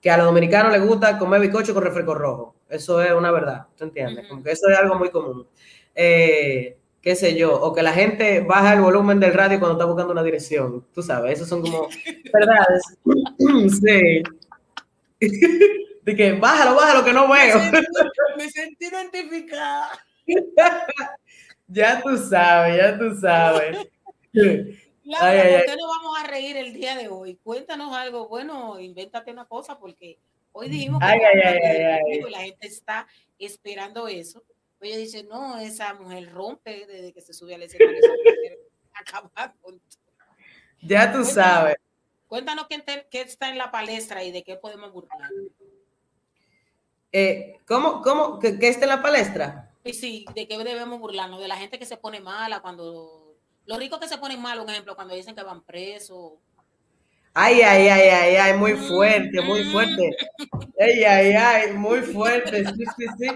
que a los dominicanos les gusta comer bizcocho con refresco rojo. Eso es una verdad, ¿tú entiendes? Ujú. Como que eso es algo muy común. Eh, qué sé yo, o que la gente baja el volumen del radio cuando está buscando una dirección. Tú sabes, esos son como verdades. sí. De que bájalo, bájalo, que no veo. Me sentí identificada. ya tú sabes, ya tú sabes. Laura, Ay, ay, ¿por ay. qué no vamos a reír el día de hoy? Cuéntanos algo, bueno, invéntate una cosa, porque hoy dijimos que la gente está esperando eso. Pues ella dice, no, esa mujer rompe desde que se sube al escenario. esa mujer acaba con todo". Ya tú Cuéntanos. sabes. Cuéntanos qué, te- qué está en la palestra y de qué podemos burlar. Eh, ¿Cómo, cómo, que esté en la palestra? Y sí, de qué debemos burlarnos, de la gente que se pone mala cuando... Los ricos que se ponen mal, un ejemplo, cuando dicen que van presos. Ay, ay, ay, ay, ay, muy fuerte, muy fuerte. Ay, ay, ay, muy fuerte. Sí, sí, sí.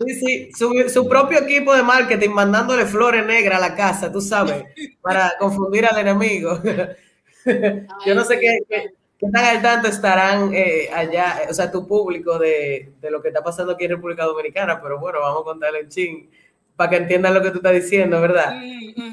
Sí, sí, su, su propio equipo de marketing mandándole flores negras a la casa, tú sabes, para confundir al enemigo. Yo no sé qué, qué, qué tan al tanto estarán eh, allá, o sea, tu público de, de lo que está pasando aquí en República Dominicana, pero bueno, vamos a contarle un ching para que entiendan lo que tú estás diciendo, ¿verdad?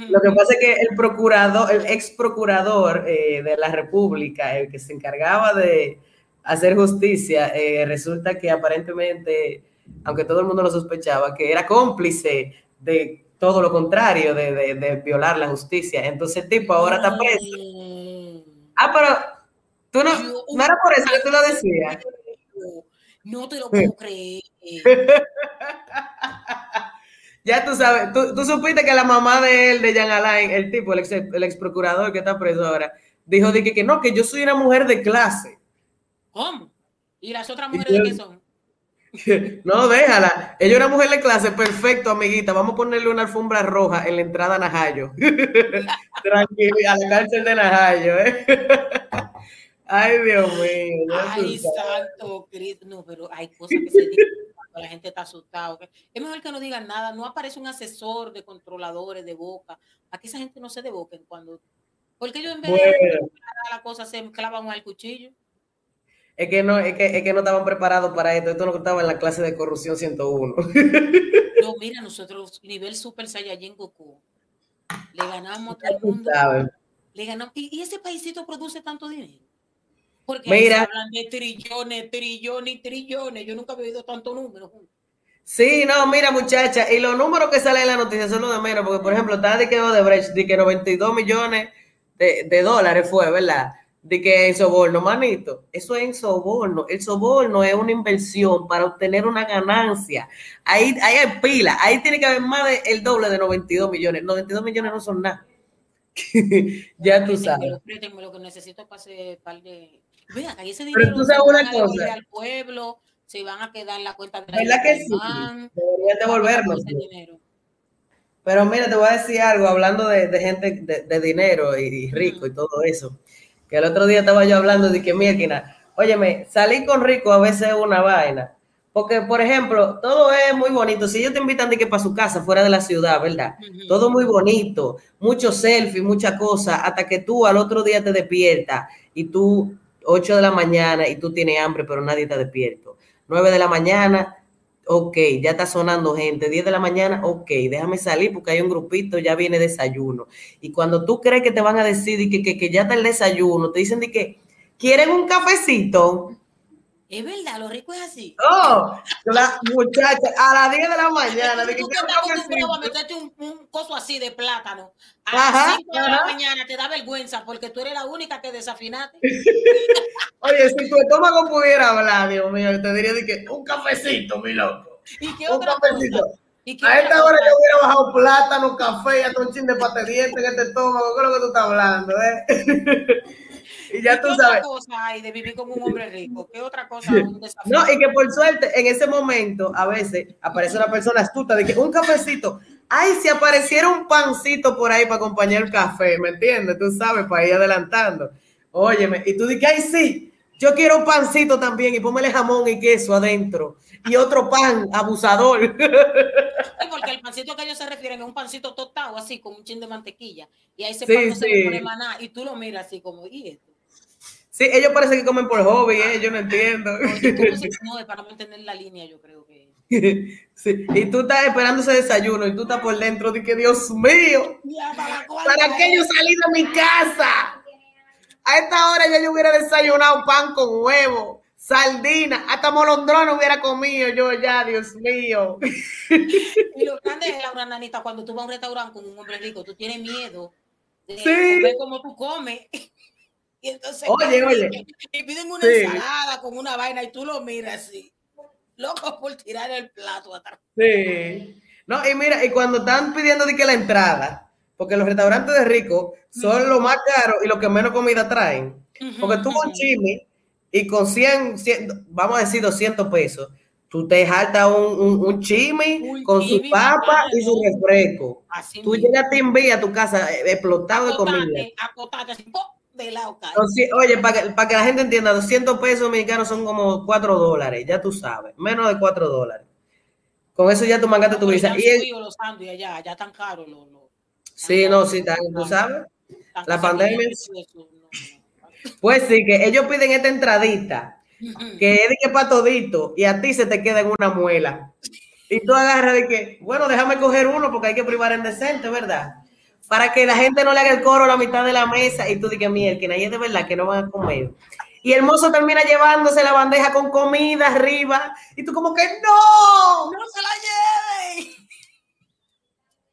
Lo que pasa es que el procurador, el ex procurador eh, de la República, el que se encargaba de hacer justicia, eh, resulta que aparentemente, aunque todo el mundo lo sospechaba, que era cómplice de todo lo contrario, de, de- de violar la justicia. Entonces el tipo ahora está preso. Ah, pero tú no, no era por eso que tú lo decías. No te lo puedo creer. Ya tú sabes, tú, tú supiste que la mamá de él, de Jean Alain, el tipo, el ex, el ex procurador que está preso ahora, dijo de que, que no, que yo soy una mujer de clase. ¿Cómo? ¿Y las otras mujeres de qué son? No, déjala. Ella es una mujer de clase, perfecto, amiguita. Vamos a ponerle una alfombra roja en la entrada a Najayo. Tranquila, a la cárcel de Najayo, ¿eh? Ay, Dios mío. Ay, santo Cristo. No, pero hay cosas que se dicen cuando la gente está asustada. Es mejor que no digan nada. No aparece un asesor de controladores de boca. Aquí esa gente no se deboquen cuando. Porque ellos en vez de Bueno. aclarar la cosa se clavan al cuchillo. Es que no, es que, es que no estaban preparados para esto. Esto no estaba en la clase de corrupción 101. No, mira, nosotros, nivel Super Saiyajin Goku, le ganamos a todo el mundo. sabes. Le ganamos. ¿Y, y ese paísito produce tanto dinero? Porque Mira. hablan de trillones, trillones y trillones. Yo nunca he oído tanto número. Sí, no, mira, muchacha, y los números que salen en la noticia son los de menos, porque por ejemplo, está de que Odebrecht, de que 92 millones de, de dólares fue, ¿verdad? De que en soborno, manito, eso es soborno. El soborno es una inversión para obtener una ganancia. Ahí, ahí hay pila, ahí tiene que haber más del doble de 92 millones. 92 millones no son nada. ya tú sabes. Préstenmelo, lo que necesito para ese par de. Vean, ahí ese Pero dinero tú se sabes una cosa. al pueblo, se van a quedar en la cuenta de ¿Verdad que sí? Deberían devolvernos. Pero mira, te voy a decir algo, hablando de, de gente de, de dinero y, y rico y todo eso. Que el otro día estaba yo hablando de que, mira, óyeme, salir con rico a veces es una vaina. Porque, por ejemplo, todo es muy bonito. Si ellos te invitan de que para su casa, fuera de la ciudad, ¿verdad? Ujú. Todo muy bonito, muchos selfies, muchas cosas, hasta que tú al otro día te despiertas y tú, 8 de la mañana, y tú tienes hambre, pero nadie está despierto. 9 de la mañana, ok, ya está sonando gente. 10 de la mañana, ok, déjame salir porque hay un grupito, ya viene desayuno. Y cuando tú crees que te van a decir de que, que, que ya está el desayuno, te dicen de que quieren un cafecito. Es verdad, lo rico es así. Oh, la muchacha, a las 10 de la mañana, de que tú que un estás acostumbrado a meterte un, un coso así de plátano a Ajá, las 5 de la mañana te da vergüenza porque tú eres la única que desafinaste. Oye, si tu estómago pudiera hablar, Dios mío, te diría de que un cafecito, mi loco. ¿Y qué Un otra cafecito. cosa? ¿Y qué A esta hora yo hubiera bajado plátano, café y hasta un chin de pate diente en este estómago. ¿Qué es lo que tú estás hablando, eh? y ya ¿Y tú qué otra sabes. cosa hay de vivir como un hombre rico? ¿Qué otra cosa? Un desafío? No, y que por suerte, en ese momento, a veces aparece una persona astuta de que un cafecito. Ay, si apareciera un pancito por ahí para acompañar el café, ¿me entiendes? Tú sabes, para ir adelantando. Óyeme, y tú dices, ay, sí, yo quiero un pancito también y póngale jamón y queso adentro. Y otro pan, abusador. Sí, porque el pancito que ellos se refieren es un pancito tostado, así, con un chin de mantequilla. Y ahí ese Sí, pan no se sí. le pone maná. Y tú lo miras así como, ¿y esto? Sí, ellos parece que comen por hobby, ¿eh? yo no entiendo. Oye, ¿cómo se- No, es para mantener la línea, yo creo que. Sí, Y tú estás esperando ese desayuno y tú estás por dentro de que, Dios mío, ¿para qué yo salí de mi casa? A esta hora ya yo hubiera desayunado pan con huevo, sardina, hasta molondrón hubiera comido yo ya, Dios mío. Y lo grande es, Laura Nanita, cuando tú vas a un restaurante con un hombre rico, tú tienes miedo de Sí. ver cómo tú comes. Y entonces, Oye, oye. y piden una Sí. ensalada con una vaina y tú lo miras así, loco por tirar el plato atrás. Sí. No, y mira, y cuando están pidiendo de que la entrada, porque los restaurantes de rico son los más caros y los que menos comida traen. Porque tú con chimi y con 100, 100, vamos a decir 200 pesos, tú te jaltas un, un, un chimi con su papa y su refresco. Así Tú mismo. llegas a Timbi a tu casa eh, explotado de comida. Acotate, acotate. De. Entonces, oye, para que, para que la gente entienda, 200 pesos mexicanos son como 4 dólares, ya tú sabes, menos de 4 dólares. Con eso ya tú mangaste tu han Y el- los sándwiches allá, ya tan caros los. los- sí, no, sí, tan- tú sabes. tan La pandemia- 500 pesos, no, no. Pues sí, que ellos piden esta entradita, que es de que para todito, y a ti se te queda en una muela. Y tú agarras de que, bueno, déjame coger uno porque hay que privar en decente, ¿verdad? Para que la gente no le haga el coro a la mitad de la mesa y tú digas, mira, que nadie de verdad que no van a comer. Y el mozo termina llevándose la bandeja con comida arriba y tú como que no. ¡No se la lleven!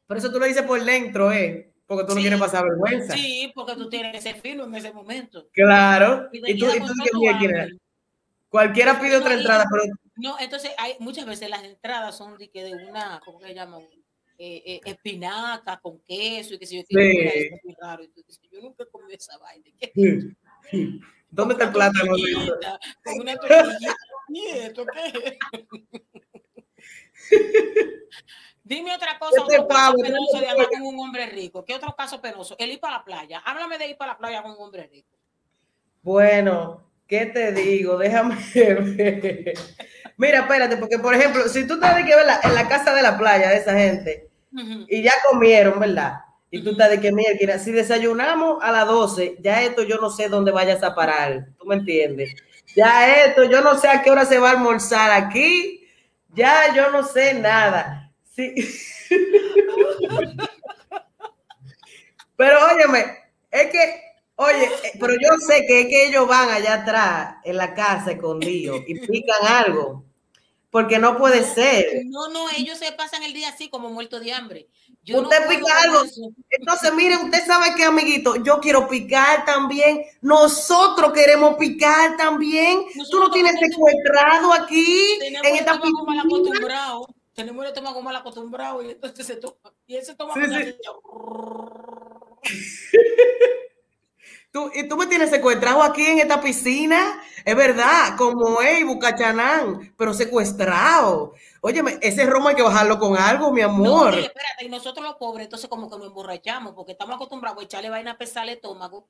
Por eso tú lo dices por dentro, ¿eh? Porque tú no Sí. quieres pasar vergüenza. Sí, porque tú tienes que ser fino en ese momento. Claro. Y Y tú, y tú dices, cualquiera pide otra entrada, pero No, entonces hay muchas veces las entradas son de que de una, ¿cómo se llama? Eh, eh, espinaca con queso y que si yo, Sí. es muy raro. Dices, yo nunca comí esa vaina. ¿Dónde está el plátano? Con una tortillita. ¿Y esto qué es? Dime otra cosa, Este otro caso pavo, penoso de este pollo. con un hombre rico. ¿Qué otro caso penoso? El ir para la playa. Háblame de ir para la playa con un hombre rico. Bueno, ¿qué te digo? Déjame ver. Mira, espérate, porque por ejemplo, si tú de que ¿verdad? en la casa de la playa de esa gente Y ya comieron, ¿verdad? Y tú estás de que, mira, si desayunamos a las 12, ya esto yo no sé dónde vayas a parar, ¿tú me entiendes? Ya esto, yo no sé a qué hora se va a almorzar aquí, ya yo no sé nada. Sí. Pero óyeme, es que, oye, eh, pero yo sé que es que ellos van allá atrás en la casa escondidos y pican algo, porque no puede ser. No, no, ellos se pasan el día así como muertos de hambre. Yo no Usted puedo pica algo. Entonces, miren, usted sabe que, amiguito, yo quiero picar también. Nosotros queremos picar también. Tú no Nosotros tienes secuestrado aquí Tenemos en esta mal acostumbrado. Tenemos el estómago mal acostumbrado y entonces se toma. Y ese estómago Sí, sí. Tú, y tú me tienes secuestrado aquí en esta piscina, es verdad, como es Bucachanán, pero secuestrado. Óyeme, ese romo hay que bajarlo con algo, mi No, amor. y espérate, y nosotros los pobres, entonces como que nos emborrachamos, porque estamos acostumbrados a echarle vaina pesada al estómago,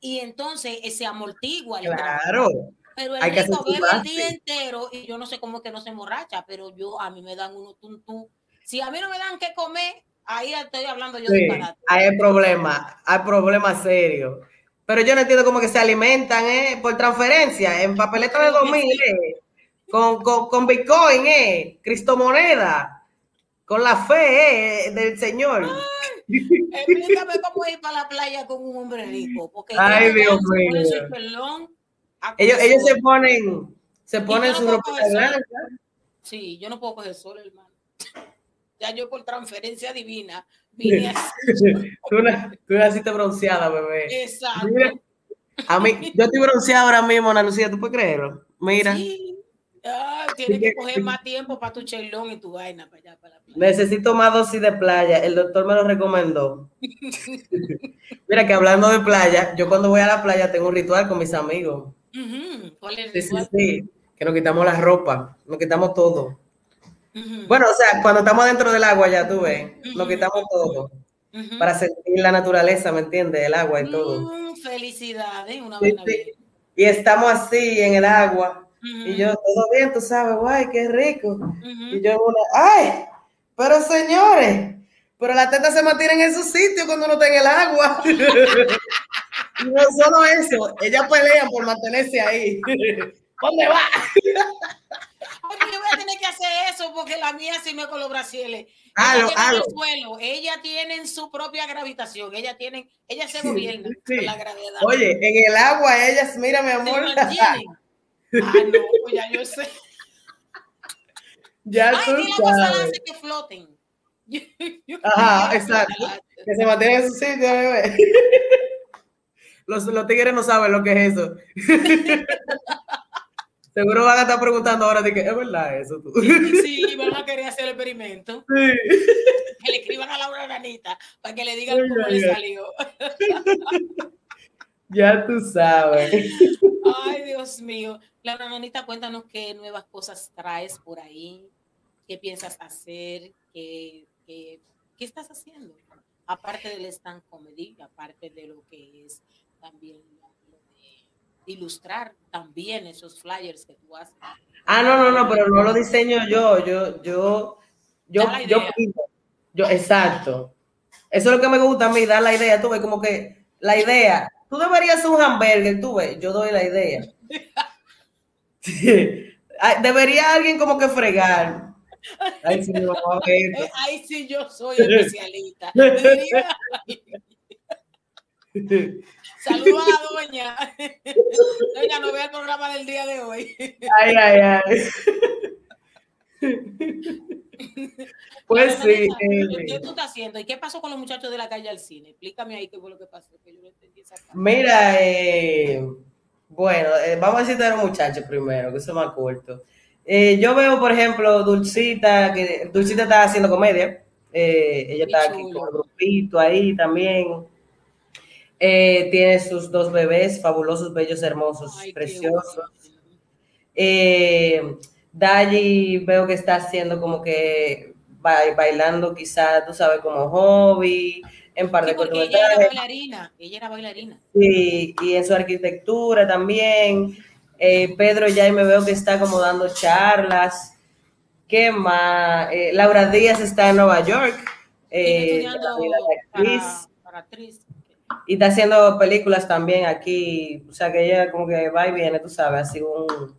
y entonces eh, se amortigua el claro. Pero el hay que rico bebe el día entero, y yo no sé cómo es que no se emborracha, pero yo, a mí me dan unos tuntú. Si a mí no me dan que comer, ahí estoy hablando yo Sí, disparate. hay problema, hay problemas serios. Pero yo no entiendo cómo que se alimentan, ¿eh? Por transferencia, en papeleta de 2000, ¿eh? Con, con, con Bitcoin, ¿eh? Cristomoneda, con la fe, ¿eh? Del Señor. Explícame cómo ir para la playa con un hombre rico, porque Ay, Dios mío. Ellos, ellos se ponen, se ponen no su ropa blanca. Sí, yo no puedo coger sol, hermano. Ya yo por transferencia divina vine así. Tú, na- tú naciste bronceada, bebé. Exacto. Mira, a mí, yo estoy bronceada ahora mismo, Ana Lucía, ¿tú puedes creerlo? Mira, Sí. Ay, tienes que coger más tiempo para tu chelón y tu vaina para allá, para la playa. necesito más dosis de playa. El doctor me lo recomendó. Mira que hablando de playa, yo cuando voy a la playa tengo un ritual con mis amigos. Ujú, ¿Cuál es el Sí, sí. Que nos quitamos la ropa, nos quitamos todo. Bueno, o sea, cuando estamos dentro del agua ya tú ves, nos quitamos todo para sentir la naturaleza, ¿me entiendes? El agua y todo. Mm, felicidades, una Sí, vaina sí. bien. Y estamos así en el agua y yo, todo bien, tú sabes, guay, qué rico. Y yo, ay, pero señores, pero las tetas se mantienen en su sitio cuando uno está en el agua. y no solo eso, ellas pelean por mantenerse ahí. ¿Dónde va? Oye, yo voy a tener que hacer eso porque la mía sí me con los brasiles. Halo, Ellas llegan halo. al suelo, ellas tienen su propia gravitación, ellas tienen, ellas se gobiernan sí. por la gravedad. Oye, en el agua ellas, mira mi amor. Ah, no, pues ya yo sé. ya Ay, tú el sabes. hace que floten. Ajá, exacto. Que se mantienen en su sitio, bebé. Los, los tigres no saben lo que es eso. Seguro van a estar preguntando ahora de que es verdad eso tú. Sí, van a querer hacer el experimento. Sí. Que le escriban a Laura Ranita para que le digan cómo le salió. Ya tú sabes. Ay, Dios mío. Laura Ranita, cuéntanos qué nuevas cosas traes por ahí, qué piensas hacer, qué, qué, qué estás haciendo. Aparte del stand comedy, aparte de lo que es también ilustrar también esos flyers que tú haces. Ah, no, no, no, pero no lo diseño yo, yo, yo, yo, yo, yo, exacto. Eso es lo que me gusta a mí, dar la idea, tú ves, como que la idea, tú deberías un hamburger, tú ves, yo doy la idea. Sí. Ay, Debería alguien como que fregar. Ay, sí, esto. Eh, Ahí sí yo soy especialista. Saludos a la doña. Doña, no vea el programa del día de hoy. Ay, ay, ay. Pues sí. Doña, ¿Qué eh, tú estás haciendo? ¿Y qué pasó con los muchachos de la calle al cine? Explícame ahí qué fue lo que pasó. Que yo no entendí esa. Mira, eh, bueno, eh, vamos a decirte a los muchachos primero, que eso es más corto. Eh, yo veo, por ejemplo, Dulcita, que Dulcita está haciendo comedia. Eh, ella Qué está aquí chulo. con el grupito ahí también. Eh, tiene sus dos bebés, fabulosos, bellos, hermosos, Ay, preciosos. Eh, Dayi veo que está haciendo como que ba- bailando quizás, tú sabes, como hobby, en par Sí, de ella era bailarina, ella era bailarina. y, y en su arquitectura también. Eh, Pedro ya me veo que está como dando charlas. ¿Qué más? Eh, Laura Díaz está en Nueva York. eh, estudiando para actriz. Y está haciendo películas también aquí. O sea que ella como que va y viene, tú sabes, así un...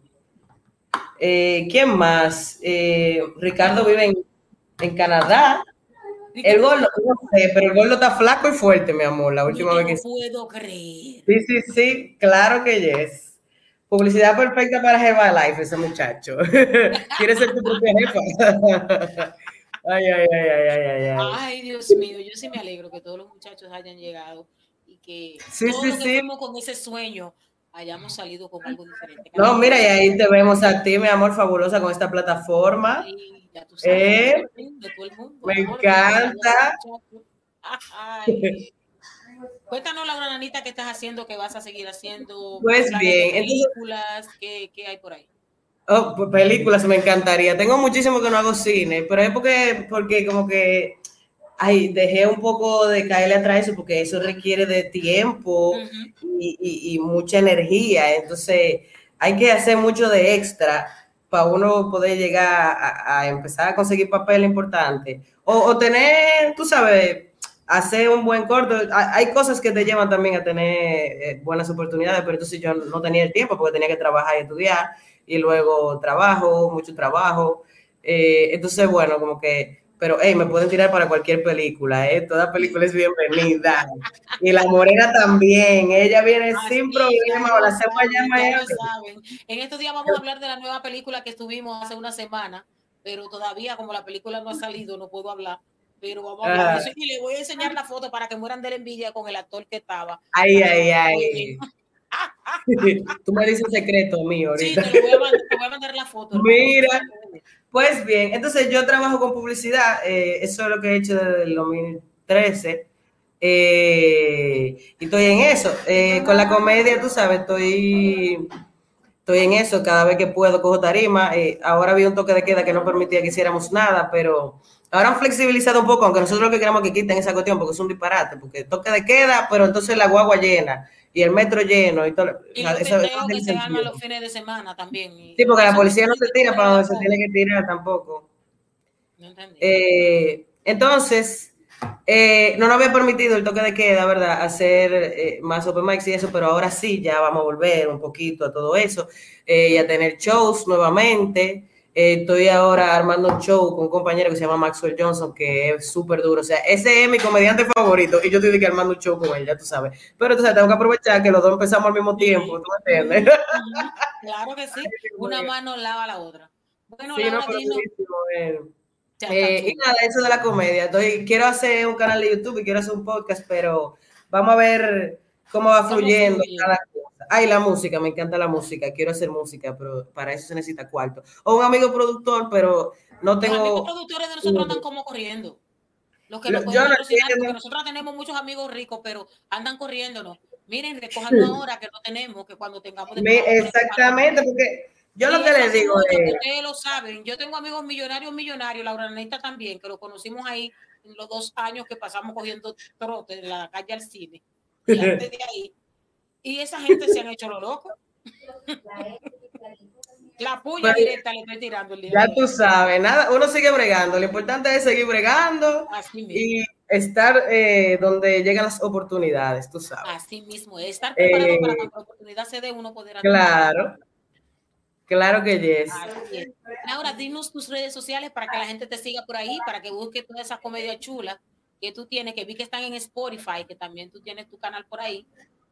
Eh, ¿Quién más? Eh, Ricardo vive en, en Canadá. El gordo, no sé, pero el gordo está flaco y fuerte, mi amor, la última Yo vez no que puedo creer. Sí, sí, sí, claro que yes. Publicidad perfecta para Herbalife, ese muchacho. Quiere ser tu propia jefa. ay, ay, ay, ay, ay, ay, ay. Ay, Dios mío, yo sí me alegro que todos los muchachos hayan llegado que Sí, todos sí, los que sí. con ese sueño hayamos salido con algo diferente. No, mira, y ahí te vemos a ti, mi amor, fabulosa con esta plataforma. Sí, ya tú sabes, Eh, de todo el mundo, de todo el mundo, me amor, encanta. Ay. Cuéntanos, Laura Nanita, qué estás haciendo, qué vas a seguir haciendo. Pues bien, películas, ¿qué, qué hay por ahí? Oh, pues, películas me encantaría. Tengo muchísimo que no hago cine, pero es porque, porque como que ay, dejé un poco de caerle atrás eso, porque eso requiere de tiempo. Ujú. y, y- y mucha energía. Entonces, hay que hacer mucho de extra para uno poder llegar a, a empezar a conseguir papel importante. O, o tener, tú sabes, hacer un buen corto. Hay, hay cosas que te llevan también a tener eh, buenas oportunidades, pero entonces yo no tenía el tiempo porque tenía que trabajar y estudiar, y luego trabajo, mucho trabajo. Eh, entonces, bueno, como que, pero hey, me pueden tirar para cualquier película, ¿eh? Toda película es bienvenida. Y la morena también, ella viene Así, sin problema, o la hacemos allá en estos días vamos a hablar de la nueva película que estuvimos hace una semana, pero todavía como la película no ha salido, no puedo hablar. Pero vamos a hablar Ah. de eso y le voy a enseñar la foto para que mueran de la envidia con el actor que estaba. Ay, ay, ay. Tú me dices secreto mío Sí, ahorita. te, lo voy a mandar, te voy a mandar la foto. hermano. Mira. Pues bien, entonces yo trabajo con publicidad, eh, eso es lo que he hecho desde el 2013. eh, y estoy en eso. Eh, con la comedia, tú sabes, estoy, estoy en eso. Cada vez que puedo cojo tarima. eh, ahora había un toque de queda que no permitía que hiciéramos nada, pero ahora han flexibilizado un poco, aunque nosotros lo que queremos que quiten esa cuestión, porque es un disparate, porque toque de queda, pero entonces la guagua llena y el metro lleno y todo. Y o sea, los eso- eso teteos no que se arman los fines de semana también. Sí, porque la policía no se tira para donde se tiene que tirar tampoco. No entendí. Eh, entonces, eh, no nos había permitido el toque de queda, ¿verdad? Hacer eh, más open mics y eso, pero ahora sí, ya vamos a volver un poquito a todo eso eh, y a tener shows nuevamente. Eh, estoy ahora armando un show con un compañero que se llama Maxwell Johnson, que es súper duro. O sea, ese es mi comediante favorito y yo estoy que armando un show con él, ya tú sabes. Pero entonces tengo que aprovechar que los dos empezamos al mismo tiempo, ¿tú me entiendes? Claro que sí. Una mano lava la otra. Bueno, Sí, no, eh. Eh, y nada, eso de la comedia. Estoy, quiero hacer un canal de YouTube y quiero hacer un podcast, pero vamos a ver cómo va ¿Cómo fluyendo fluye? cada. Ay, la música, me encanta la música. Quiero hacer música, pero para eso se necesita cuarto. O un amigo productor, pero no Los amigos tengo. productores de nosotros andan como corriendo. Los que Lo- nos no porque nosotros tenemos muchos amigos ricos, pero andan corriéndonos. Miren, recojan ahora que no tenemos, que cuando tengamos de Me- exactamente, porque yo lo que les digo es. Ustedes lo saben. Yo tengo amigos millonarios, millonarios, Laura Anita también, que lo conocimos ahí en los dos años que pasamos cogiendo trote de la calle al cine. Y antes de ahí. Y esa gente se han hecho lo loco. La puya Pues, directa le estoy tirando el día Ya tú sabes, nada, uno sigue bregando. Lo importante es seguir bregando Así mismo. y estar eh, donde llegan las oportunidades, tú sabes. Así mismo, es estar preparado Eh, para cuando la oportunidad se dé uno poder Claro, claro que yes. Es. Laura, dinos tus redes sociales para que la gente te siga por ahí, para que busque todas esas comedias chulas que tú tienes, que vi que están en Spotify, que también tú tienes tu canal por ahí.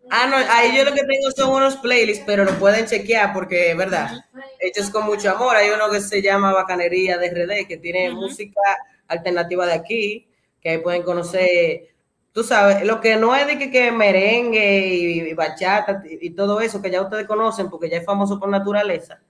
Ah, no, ahí yo lo que tengo son unos playlists, pero lo pueden chequear porque, es verdad, hechos con mucho amor. Hay uno que se llama Bacanería de RD, que tiene Ujú. música alternativa de aquí, que ahí pueden conocer, tú sabes, lo que no es de que, que merengue y, y bachata y, y todo eso, que ya ustedes conocen, porque ya es famoso por naturaleza.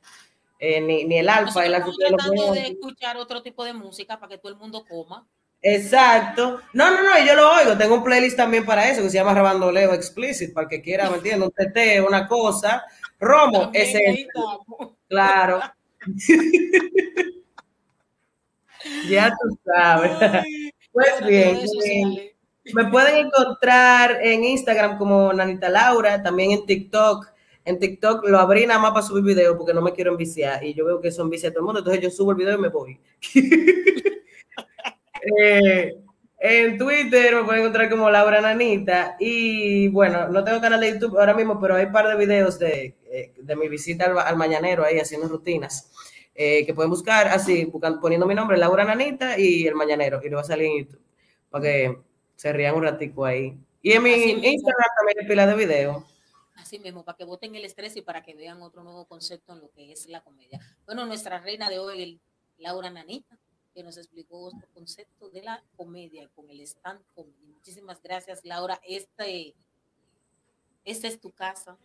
eh, ni, ni el alfa. El alfa tratando de escuchar otro tipo de música para que todo el mundo coma. Exacto. No, no, no, yo lo oigo. Tengo un playlist también para eso que se llama Rebandoleo Explicit, para el que quiera, ¿me entiendes? Un TT, una cosa. Romo, ese es. Claro. ya tú sabes. Ay, Pues bien, eh, me pueden encontrar en Instagram como Nanita Laura, también en TikTok. En TikTok lo abrí nada más para subir videos porque no me quiero enviciar y yo veo que eso envicia a todo el mundo, entonces yo subo el video y me voy. Eh, en Twitter me pueden encontrar como Laura Nanita y bueno, no tengo canal de YouTube ahora mismo, pero hay un par de videos de, eh, de mi visita al, al mañanero ahí haciendo rutinas eh, que pueden buscar así, buscando, poniendo mi nombre, Laura Nanita y el mañanero y le va a salir en YouTube para que se rían un ratico ahí. Y en mi Así mismo. Instagram también hay pila de videos. Así mismo, para que voten el estrés y para que vean otro nuevo concepto en lo que es la comedia. Bueno, nuestra reina de hoy, el- Laura Nanita, que nos explicó otro concepto de la comedia con el stand comedy. Muchísimas gracias, Laura. Este, esta es tu casa.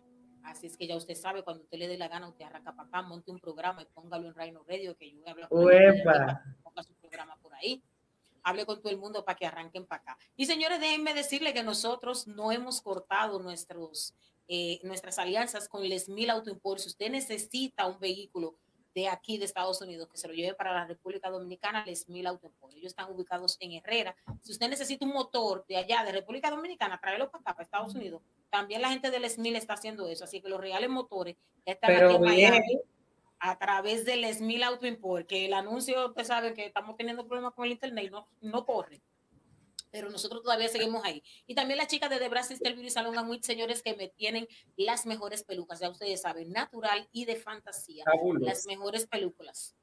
Así es que ya usted sabe, cuando usted le dé la gana, usted arranca para acá, monte un programa y póngalo en Reino Radio, que yo voy a hablar con que ponga su programa por ahí. Hable con todo el mundo para que arranquen para acá. Y señores, déjenme decirle que nosotros no hemos cortado nuestros, eh, nuestras alianzas con el Smil Auto Import. Si usted necesita un vehículo de aquí de Estados Unidos que se lo lleve para la República Dominicana, el Smil Auto Import. Ellos están ubicados en Herrera. Si usted necesita un motor de allá, de República Dominicana, tráelo para acá, para Estados Unidos. También la gente del Smil está haciendo eso. Así que los reales motores ya están aquí Pero en bien, Miami a través del Smil Auto Import, que el anuncio, usted sabe que estamos teniendo problemas con el internet y no, no corre. Pero nosotros todavía seguimos ahí. Y también las chicas de The Brass Sister Beauty Salon and Wit, señores, que me tienen las mejores pelucas, ya ustedes saben, natural y de fantasía. Las mejores películas.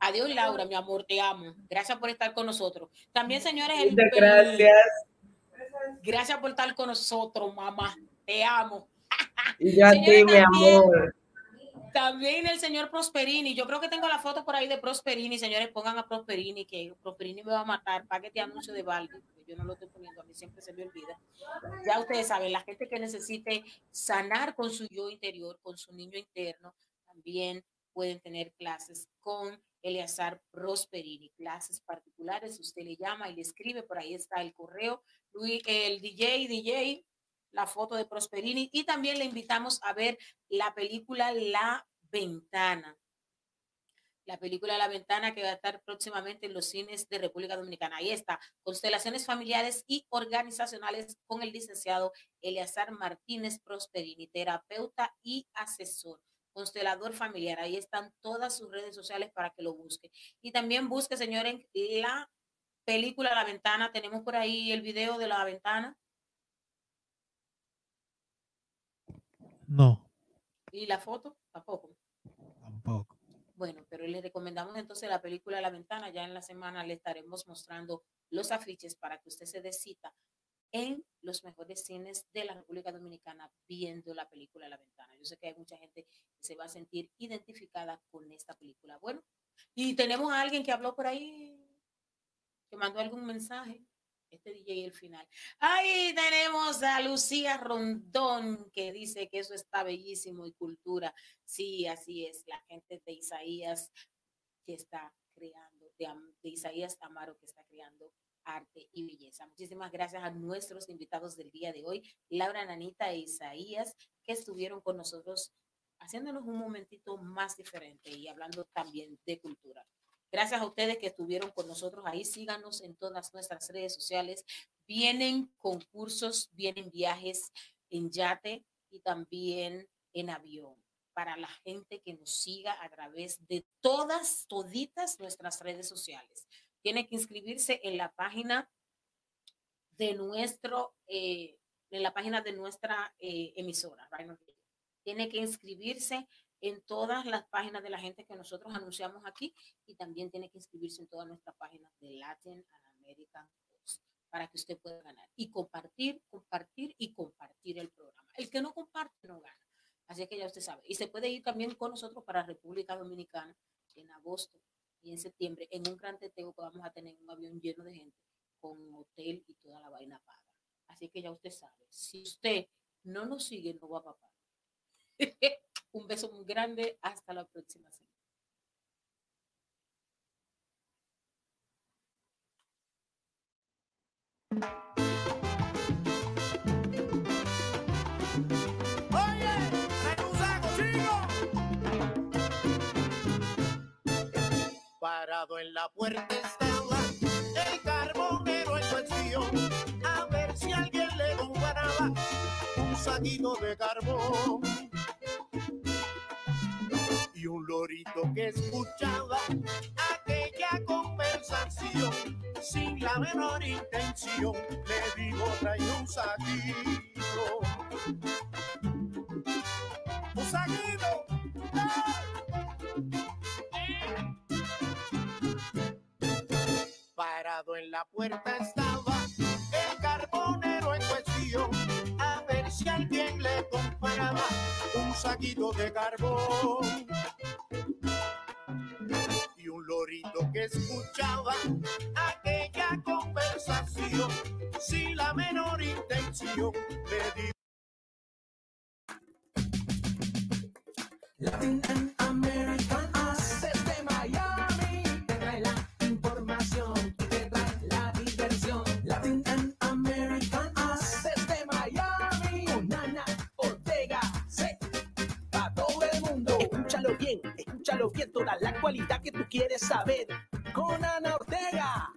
Adiós, Laura, mi amor, te amo. Gracias por estar con nosotros. También, señores, el- gracias. gracias por estar con nosotros, mamá. Te amo. Y yo a ti, mi amor. También el señor Prosperini. Yo creo que tengo la foto por ahí de Prosperini. Señores, pongan a Prosperini, que Prosperini me va a matar. Pague este anuncio de Baldi, porque yo no lo estoy poniendo, a mí siempre se me olvida. Ya ustedes saben, la gente que necesite sanar con su yo interior, con su niño interno, también pueden tener clases con Eleazar Prosperini, clases particulares. Usted le llama y le escribe, por ahí está el correo. Luis, el DJ, DJ, la foto de Prosperini. Y también le invitamos a ver la película La Ventana. La película La Ventana que va a estar próximamente en los cines de República Dominicana. Ahí está, constelaciones familiares y organizacionales con el licenciado Eleazar Martínez Prosperini, terapeuta y asesor, constelador familiar. Ahí están todas sus redes sociales para que lo busque. Y también busque, señores, la película La Ventana. Tenemos por ahí el video de La Ventana No, y la foto tampoco. tampoco. Bueno, pero le recomendamos entonces la película La Ventana. Ya en la semana le estaremos mostrando los afiches para que usted se dé cita en los mejores cines de la República Dominicana viendo la película La Ventana. Yo sé que hay mucha gente que se va a sentir identificada con esta película. Bueno, y tenemos a alguien que habló por ahí, que mandó algún mensaje. Este DJ el final. Ahí tenemos a Lucía Rondón que dice que eso está bellísimo y cultura. Sí, así es. La gente de Isaías que está creando, de, de Isaías Amaro que está creando arte y belleza. Muchísimas gracias a nuestros invitados del día de hoy, Laura Nanita e Isaías, que estuvieron con nosotros haciéndonos un momentito más diferente y hablando también de cultura. Gracias a ustedes que estuvieron con nosotros ahí. Síganos en todas nuestras redes sociales. Vienen concursos, vienen viajes en yate y también en avión para la gente que nos siga a través de todas, toditas nuestras redes sociales. Tiene que inscribirse en la página de nuestro, eh, en la página de nuestra eh, emisora. Tiene que inscribirse en todas las páginas de la gente que nosotros anunciamos aquí y también tiene que inscribirse en todas nuestras páginas de Latin American Post para que usted pueda ganar y compartir, compartir y compartir el programa. El que no comparte no gana. Así que ya usted sabe. Y se puede ir también con nosotros para República Dominicana en agosto y en septiembre en un gran teteo que vamos a tener un avión lleno de gente con hotel y toda la vaina paga. Así que ya usted sabe. Si usted no nos sigue, no va a papar. Un beso muy grande. Hasta la próxima semana. Parado en la puerta estaba el carbonero en bolsillo, a ver si alguien le compraba un saquito de carbón un lorito que escuchaba aquella conversación. Sin la menor intención le digo trae un saquito un saquito. Parado en la puerta estaba el carbonero en cuestión a ver si alguien le compraba un saquito de carbón que escuchaba aquella conversación sin la menor intención le digo la actualidad que tú quieres saber. Con Ana Ortega,